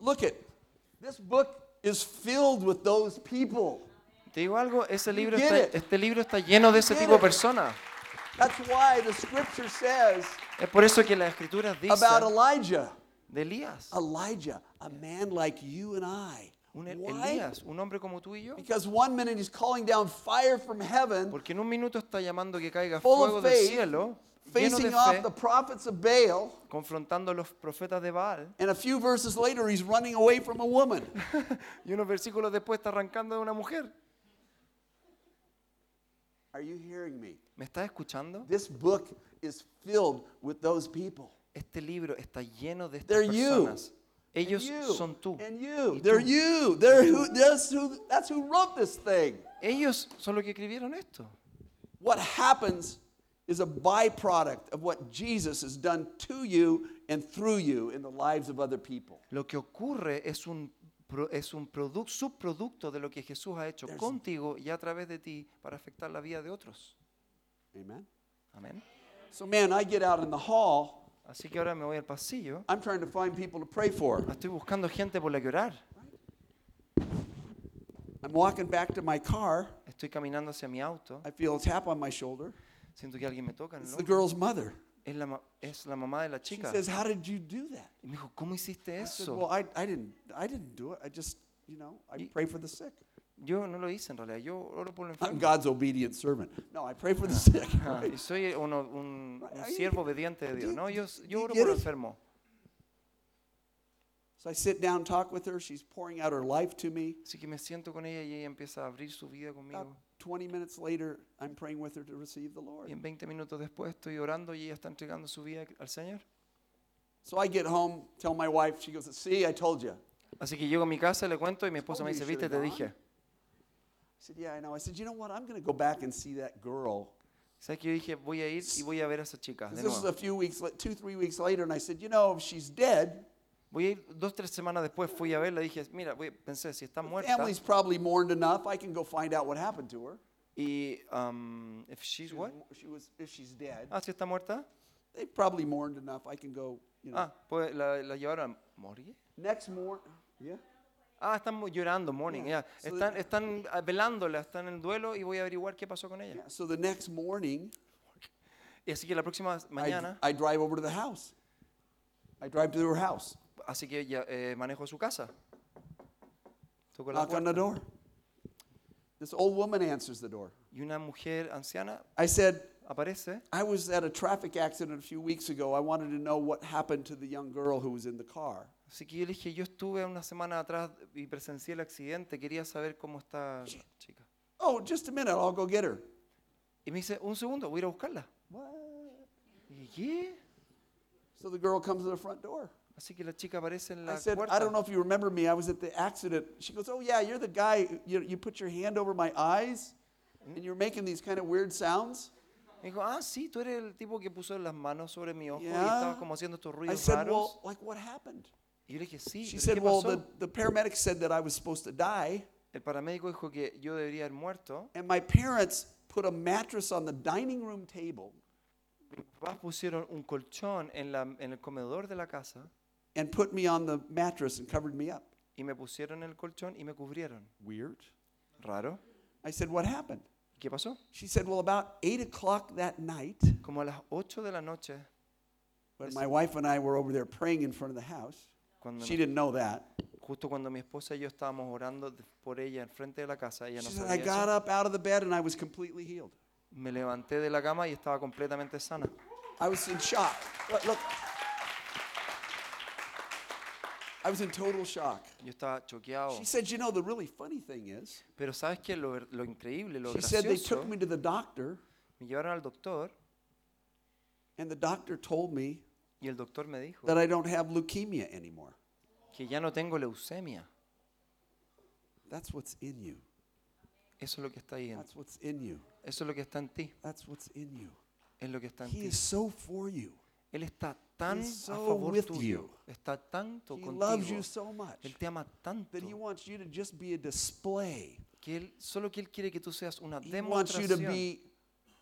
look at this book is filled with those people. Te digo algo, ese libro get está, it. este libro está lleno de ese get tipo de it. personas. That's why the scripture says Es por eso que las escrituras dicen about Elijah. De Elías. Elijah, a man like you and I. Un Why? Elías, un hombre como tú y yo. Because one minute he's calling down fire from heaven, Porque en un minuto está llamando que caiga full fuego of del faith, cielo, lleno de facing off fe, the prophets of Baal, confrontando a los profetas de Baal. and a few verses later he's running away from a woman. Y unos versículos después está arrancando de una mujer. Are you hearing me? ¿Me estás escuchando? This book is filled with those people. Este libro está lleno de estas They're you. personas. Ellos you son tú. and you. They're you. They're who. That's who. That's who wrote this thing. Ellos son los que escribieron esto. What happens is a byproduct of what Jesus has done to you and through you in the lives of other people. Lo que ocurre es un, es un produc- subproducto de lo que Jesús ha hecho There's- contigo y a través de ti para afectar la vida de otros. Amen. Amén. So, man, I get out in the hall. Así que ahora me voy al pasillo. I'm trying to find people to pray for. Estoy buscando gente por la que orar. I'm walking back to my car. Estoy caminando hacia mi auto. I feel a tap on my shoulder. Siento que alguien me toca en el It's the hombro. girl's mother. Es la, es la mamá de la She chica. says, "How did you do that?" Y me dijo, ¿cómo hiciste I said, eso? "Well, I, I didn't. I didn't do it. I just, you know, I Y- pray for the sick. Yo no lo hice en realidad. Yo oro por el I'm. God's obedient servant. No, I pray for the sick. Ah, right? soy uno- un, un Are you- siervo obediente de Dios. No, yo, yo you oro get por el it? enfermo. So I sit down, talk with her. She's pouring out her life to me. Así que me siento con ella y ella empieza a abrir su vida About conmigo. 20 minutes later, I'm praying with her to receive the Lord. Y en 20 minutos después estoy orando y ella está entregando su vida al Señor. So I get home, tell my wife. She goes, "See, I told you." Así que llego a mi casa, le cuento y mi esposa me dice, viste, te dije. Said, "Yeah, I know." I said, "You know what? I'm going to go back and see that girl." ¿Sabes que yo dije? Voy a ir y voy a ver a esa chica. De This is a few weeks, la- two, three weeks later, and I said, "You know, if she's dead, Voy a ir dos, tres semanas después, fui a verla y dije, mira, voy- pensé, si está muerta, family's probably mourned enough. I can go find out what happened to her." y, um, if she's She what? was- She was, if she's dead, Ah, si está muerta. they probably mourned enough. I can go, you know. Ah, pues la, la llevaron a morgue. Next morning, yeah. Ah, están llorando, morning. Yeah. ya. So Están, están ah, velándola, están en el duelo y voy a averiguar qué pasó con ella. yeah. So the next morning, Y así que la próxima I, mañana, I drive over to the house. I drive to her house, así que ya eh, manejo su casa. Toco la knock on the door. This old woman answers the door. y una mujer anciana I said, aparece. I was at a traffic accident a few weeks ago. I wanted to know what happened to the young girl who was in the car. Así que yo le dije, yo estuve una semana atrás y presencié el accidente, quería saber cómo está la chica. Oh, just a minute, I'll go get her. Y me dice, un segundo, voy a ir a buscarla. What? Y ¿qué? So the girl comes to the front door. Así que la chica aparece en I la said, puerta. I don't know if you remember me. I was at the accident. She goes, Oh, yeah, you're the guy. You, you put your hand over my eyes and you're making these kind of weird sounds. Me dijo, ah, sí, tú eres el tipo que puso las manos sobre mi ojo y Yeah. estabas como haciendo estos I ruidos said, raros. Well, like what happened? Yo le dije, sí, She pero said, ¿qué Well, pasó? the, the paramedic said that I was supposed to die, El paramédico dijo que yo debería haber muerto. and my parents put a mattress on the dining room table Mis papás pusieron un colchón en, la, en el comedor de la casa and put me on the mattress and covered me up. y me pusieron el colchón y me cubrieron. Weird. Raro. I said, What happened? ¿Y ¿Qué pasó? She said, Well, about 8 o'clock that night, Como a las 8 de la noche, when my wife and I were over there praying in front of the house, cuando she didn't know that. justo cuando mi esposa y yo estábamos orando por ella en frente de la casa, ella no She said, I sabía got eso, up out of the bed and I was completely healed. me levanté de la cama y estaba completamente sana. I was in shock. Look, look. I was in total shock. Yo estaba choqueado. She said, You know, the really funny thing is, Pero ¿sabes qué? Lo, lo increíble, lo she said they gracioso, took me to the doctor me llevaron al doctor and the doctor told me y el doctor me dijo that I don't have leukemia anymore. Que ya no tengo leucemia. That's what's in you. Eso es lo que está ahí. en- That's what's in you. Eso es lo que está en ti. That's what's in you. Es lo que está en He ti. is so for you. Él está tan He's a so favor tuyo. Está tanto He loves you contigo. so much Él te ama tanto that he wants you to just be a display que él solo que él quiere que tú seas una He wants you to demostración. be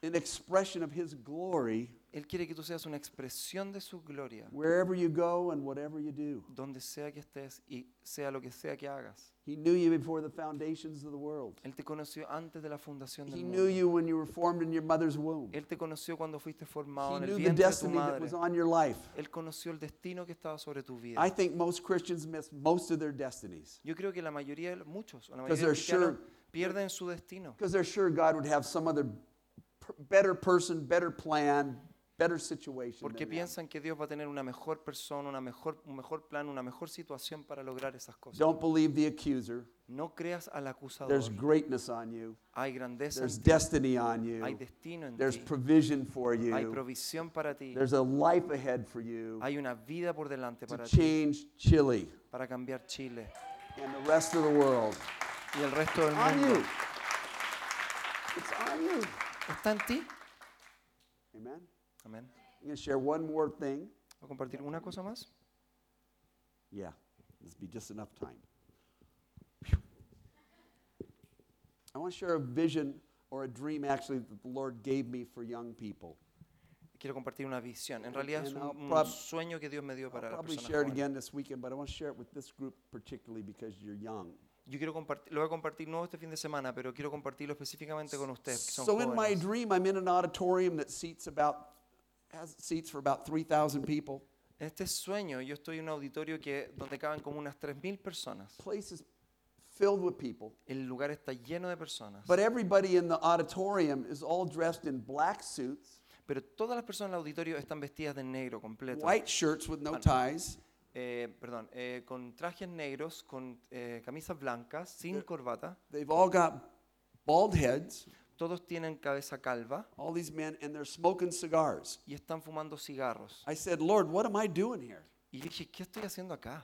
an expression of His glory Él quiere que tú seas una expresión de su gloria, wherever you go and whatever you do. donde sea que estés y sea lo que sea que hagas. He knew you before the foundations of the world. Él te conoció antes de la fundación del He mundo. knew you when you were formed in your mother's womb. Él te conoció cuando fuiste He formado en el knew the vientre de tu destiny that madre. was on your life. Él conoció el destino que estaba sobre tu vida. I think most Christians miss most of their destinies Yo creo que la mayoría, de muchos, o la Because mayoría de los they're cristianos pierden su destino. because they're sure God would have some other per- better person, better plan, better situation. Porque than them. piensan que Dios va a tener una mejor persona, una mejor, un mejor plan, una mejor situación para lograr esas cosas. Don't believe the accuser. No creas al acusador. There's greatness on you. Hay grandeza There's en ti. destiny on Hay you. destino en There's ti. provision for Hay you. provisión para ti. There's a life ahead for you Hay una vida por delante to para ti. change Chile Para cambiar Chile and the rest of the world. y el resto del On mundo. you. It's on you. ¿Está en ti? Amen. Amén. I'm going to share one more thing. ¿Voy a compartir una cosa más? Yeah, this be just enough time. I want to share a vision or a dream actually that the Lord gave me for young people. Quiero compartir una visión. En realidad es un, I'll un sueño que Dios me dio I'll para las probably personas share it jóvenes. again this weekend, but I want to share it with this group particularly because you're young. Yo quiero compartir, lo voy a compartir no este fin de semana, pero quiero compartirlo específicamente con ustedes, que son So in my jóvenes. dream, I'm in an auditorium that seats about has seats for about 3,000 people. Este sueño yo estoy en un auditorio que, donde caben como unas 3.000 personas. Place is filled with people. El lugar está lleno de personas. But everybody in the auditorium is all dressed in black suits, Pero todas las personas en el auditorio están vestidas de negro completo. white shirts with no no. ties, Eh, perdón, eh, con trajes negros, con eh, camisas blancas, sin corbata. They've all got bald heads, Todos tienen cabeza calva all these men, and they're smoking cigars. y están fumando cigarros. I said, Lord, what am I doing here? Y dije, ¿qué estoy haciendo acá?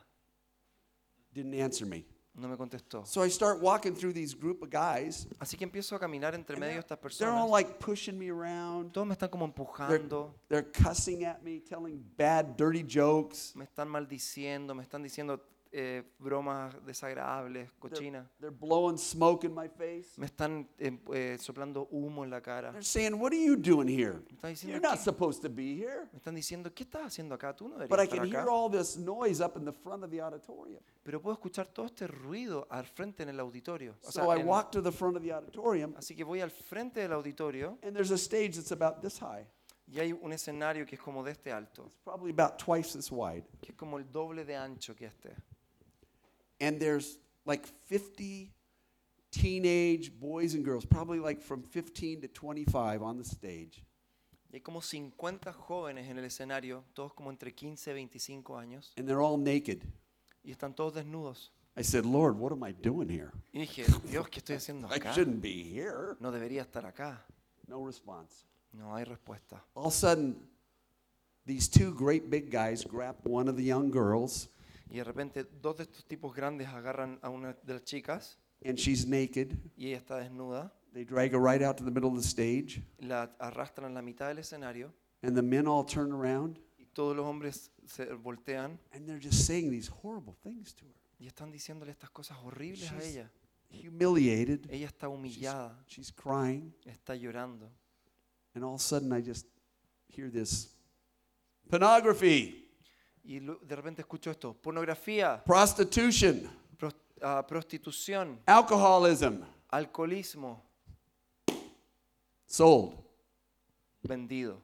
Didn't answer me. No me contestó. So I start walking through these group of guys. Así que empiezo a caminar entre medio de they're, estas they're all personas. like pushing me around. Todos me están como empujando, They're cussing at me, telling bad, dirty jokes. me están maldiciendo, me están diciendo eh, bromas desagradables, cochinas. they're blowing smoke in my face. Me están eh, eh, soplando humo en la cara. They're saying, What are you doing here? Me están diciendo, You're not ¿qué? supposed to be here. Me están diciendo, ¿qué estás haciendo acá? Tú no But I deberías can estar hear acá. all this noise up in the front of the auditorium. Pero puedo escuchar todo este ruido al frente en el auditorio. O sea, So I en- walk to the front of the auditorium, así que voy al frente del auditorio and there's a stage that's about this high. y hay un escenario que es como de este alto, It's probably about twice this wide. que es como el doble de ancho que este. And there's like 50 teenage boys and girls, probably like from 15 to 25 on the stage. Y hay como 50 jóvenes en el escenario, todos como entre 15 y 25 años, And they're all naked. y están todos desnudos. I said, Lord, what am I doing here? Y dije, Dios, ¿qué estoy haciendo I acá? shouldn't be here. No debería estar acá. No response. No hay respuesta. All of a sudden, these two great big guys grab one of the young girls, Y de repente dos de estos tipos grandes agarran a una de las chicas and she's naked. y ella está desnuda, They drag her right out to the middle of the stage, la arrastran a la mitad del escenario and the men all turn around, y todos los hombres se voltean and they're just saying these horrible things to her. y están diciéndole estas cosas horribles a She's- ella. Humiliated. Ella está humillada, She's crying. está llorando. And all of a sudden, I just hear this pornography, Y de repente escucho esto, pornografía, prostitution, pros- ah, prostitución, alcoholism, alcoholismo, sold. vendido.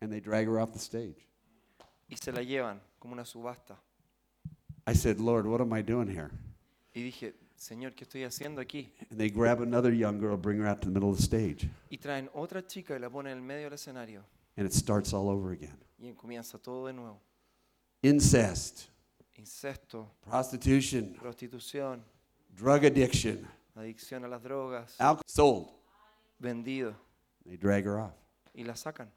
And they drag her off the stage. Y se la llevan como una subasta. I said, Lord, what am I doing here? Y dije, Señor, ¿qué estoy haciendo aquí? And they grab another young girl, bring her out to the middle of the stage. Y traen otra chica y la ponen en el medio del escenario. And it starts all over again. Y comienza todo de nuevo. Incest, Incesto, prostitution, prostitución, drug addiction, adicción a las drogas, alcohol, sold. vendido. They drag her off. Y la sacan.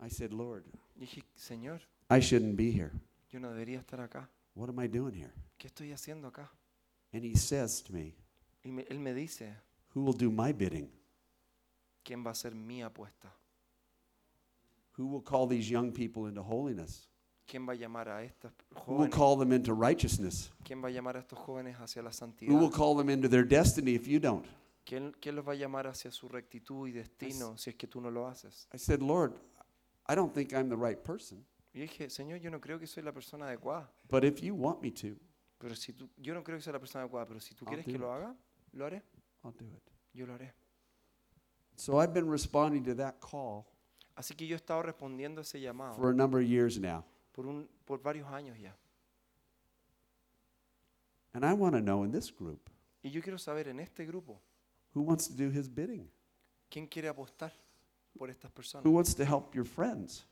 I said, Lord, dije, Señor, I shouldn't be here. yo no debería estar acá. What am I doing here? ¿Qué estoy haciendo acá? And he says to me, Y me- él me dice, Who will do my bidding? ¿quién va a mi apuesta? Who will call these young people into holiness? ¿Quién va a llamar a estos Who will jóvenes? call them into righteousness? ¿Quién va a llamar a estos jóvenes hacia la Who will santidad? call them into their destiny if you don't? ¿Quién, quién los va a llamar hacia su rectitud y destino si es que tú no lo haces? I said, Lord, I don't think I'm the right person, Y dije, Señor, yo no creo que soy la persona adecuada. but if you want me to, Pero si tú, yo no creo que soy la persona adecuada, pero si tú I'll quieres do que it. lo haga, lo haré. I'll do it. Yo lo haré. So I've been responding to that call Así que yo he estado respondiendo a ese llamado for a number of years now. Por, un, por varios años ya. And I want to know in this group Y yo quiero saber en este grupo, who wants to do his bidding? ¿quién quiere apostar por estas Who personas? wants to help your friends?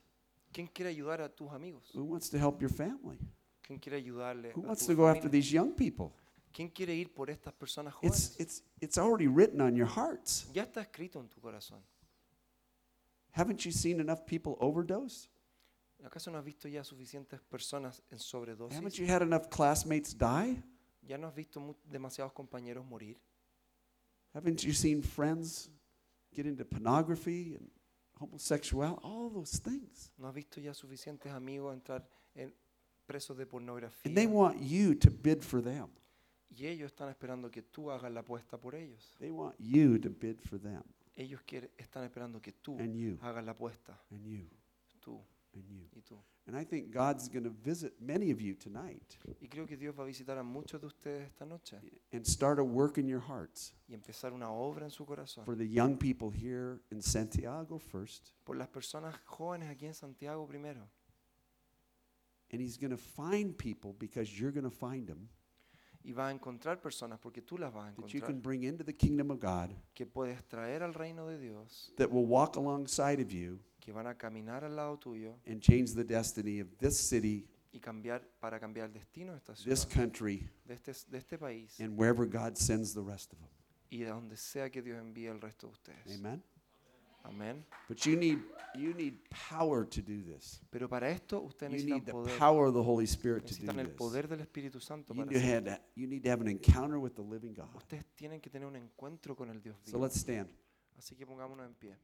¿Quién quiere ayudar a tus amigos? Who wants to help your family? ¿Quién quiere ayudarle Who a wants tu to go after familia? these young people? ¿Quién quiere ir por estas personas It's, jóvenes? it's, it's already written on your hearts. Ya está escrito en tu corazón. Haven't you seen enough people overdose? ¿Acaso no has visto ya suficientes personas en Haven't sobredosis? you had enough classmates die? ¿Ya no has visto demasiados compañeros morir? Haven't you seen friends get into pornography and homosexuality? All those things. ¿No has visto ya suficientes amigos entrar en presos de And they pornografía? want you to bid for them. Y ellos están esperando que tú hagas la apuesta por ellos. They want you to bid for them. Ellos quieren, están esperando que tú And you. hagas la apuesta. And you. Tú And you. y tú. And I think God's going to visit many of you tonight Y creo que Dios va a visitar a muchos de ustedes esta noche and start a work in your hearts y empezar una obra en su corazón. for the young people here in Santiago first. Por las personas jóvenes aquí en Santiago primero. And He's going to find people because you're going to find them Y va a encontrar personas, porque tú las vas a that you can bring into the kingdom of God que puedes traer al reino de Dios, that will walk alongside of you que van a caminar al lado tuyo and change the destiny of this city, y cambiar para cambiar el destino de esta this ciudad, country, de este, de este país and wherever God sends the rest of them. y donde sea que Dios envíe el resto de ustedes. Amen. Amén. But you need you need power to do this. Pero para esto ustedes You need the poder, power of the Holy Spirit to do el this. poder del Espíritu Santo You para need, to hacerlo. have, you need to have an encounter with the living God. Ustedes tienen que tener un encuentro con el Dios So vivo. let's stand. Así que pongámonos en pie.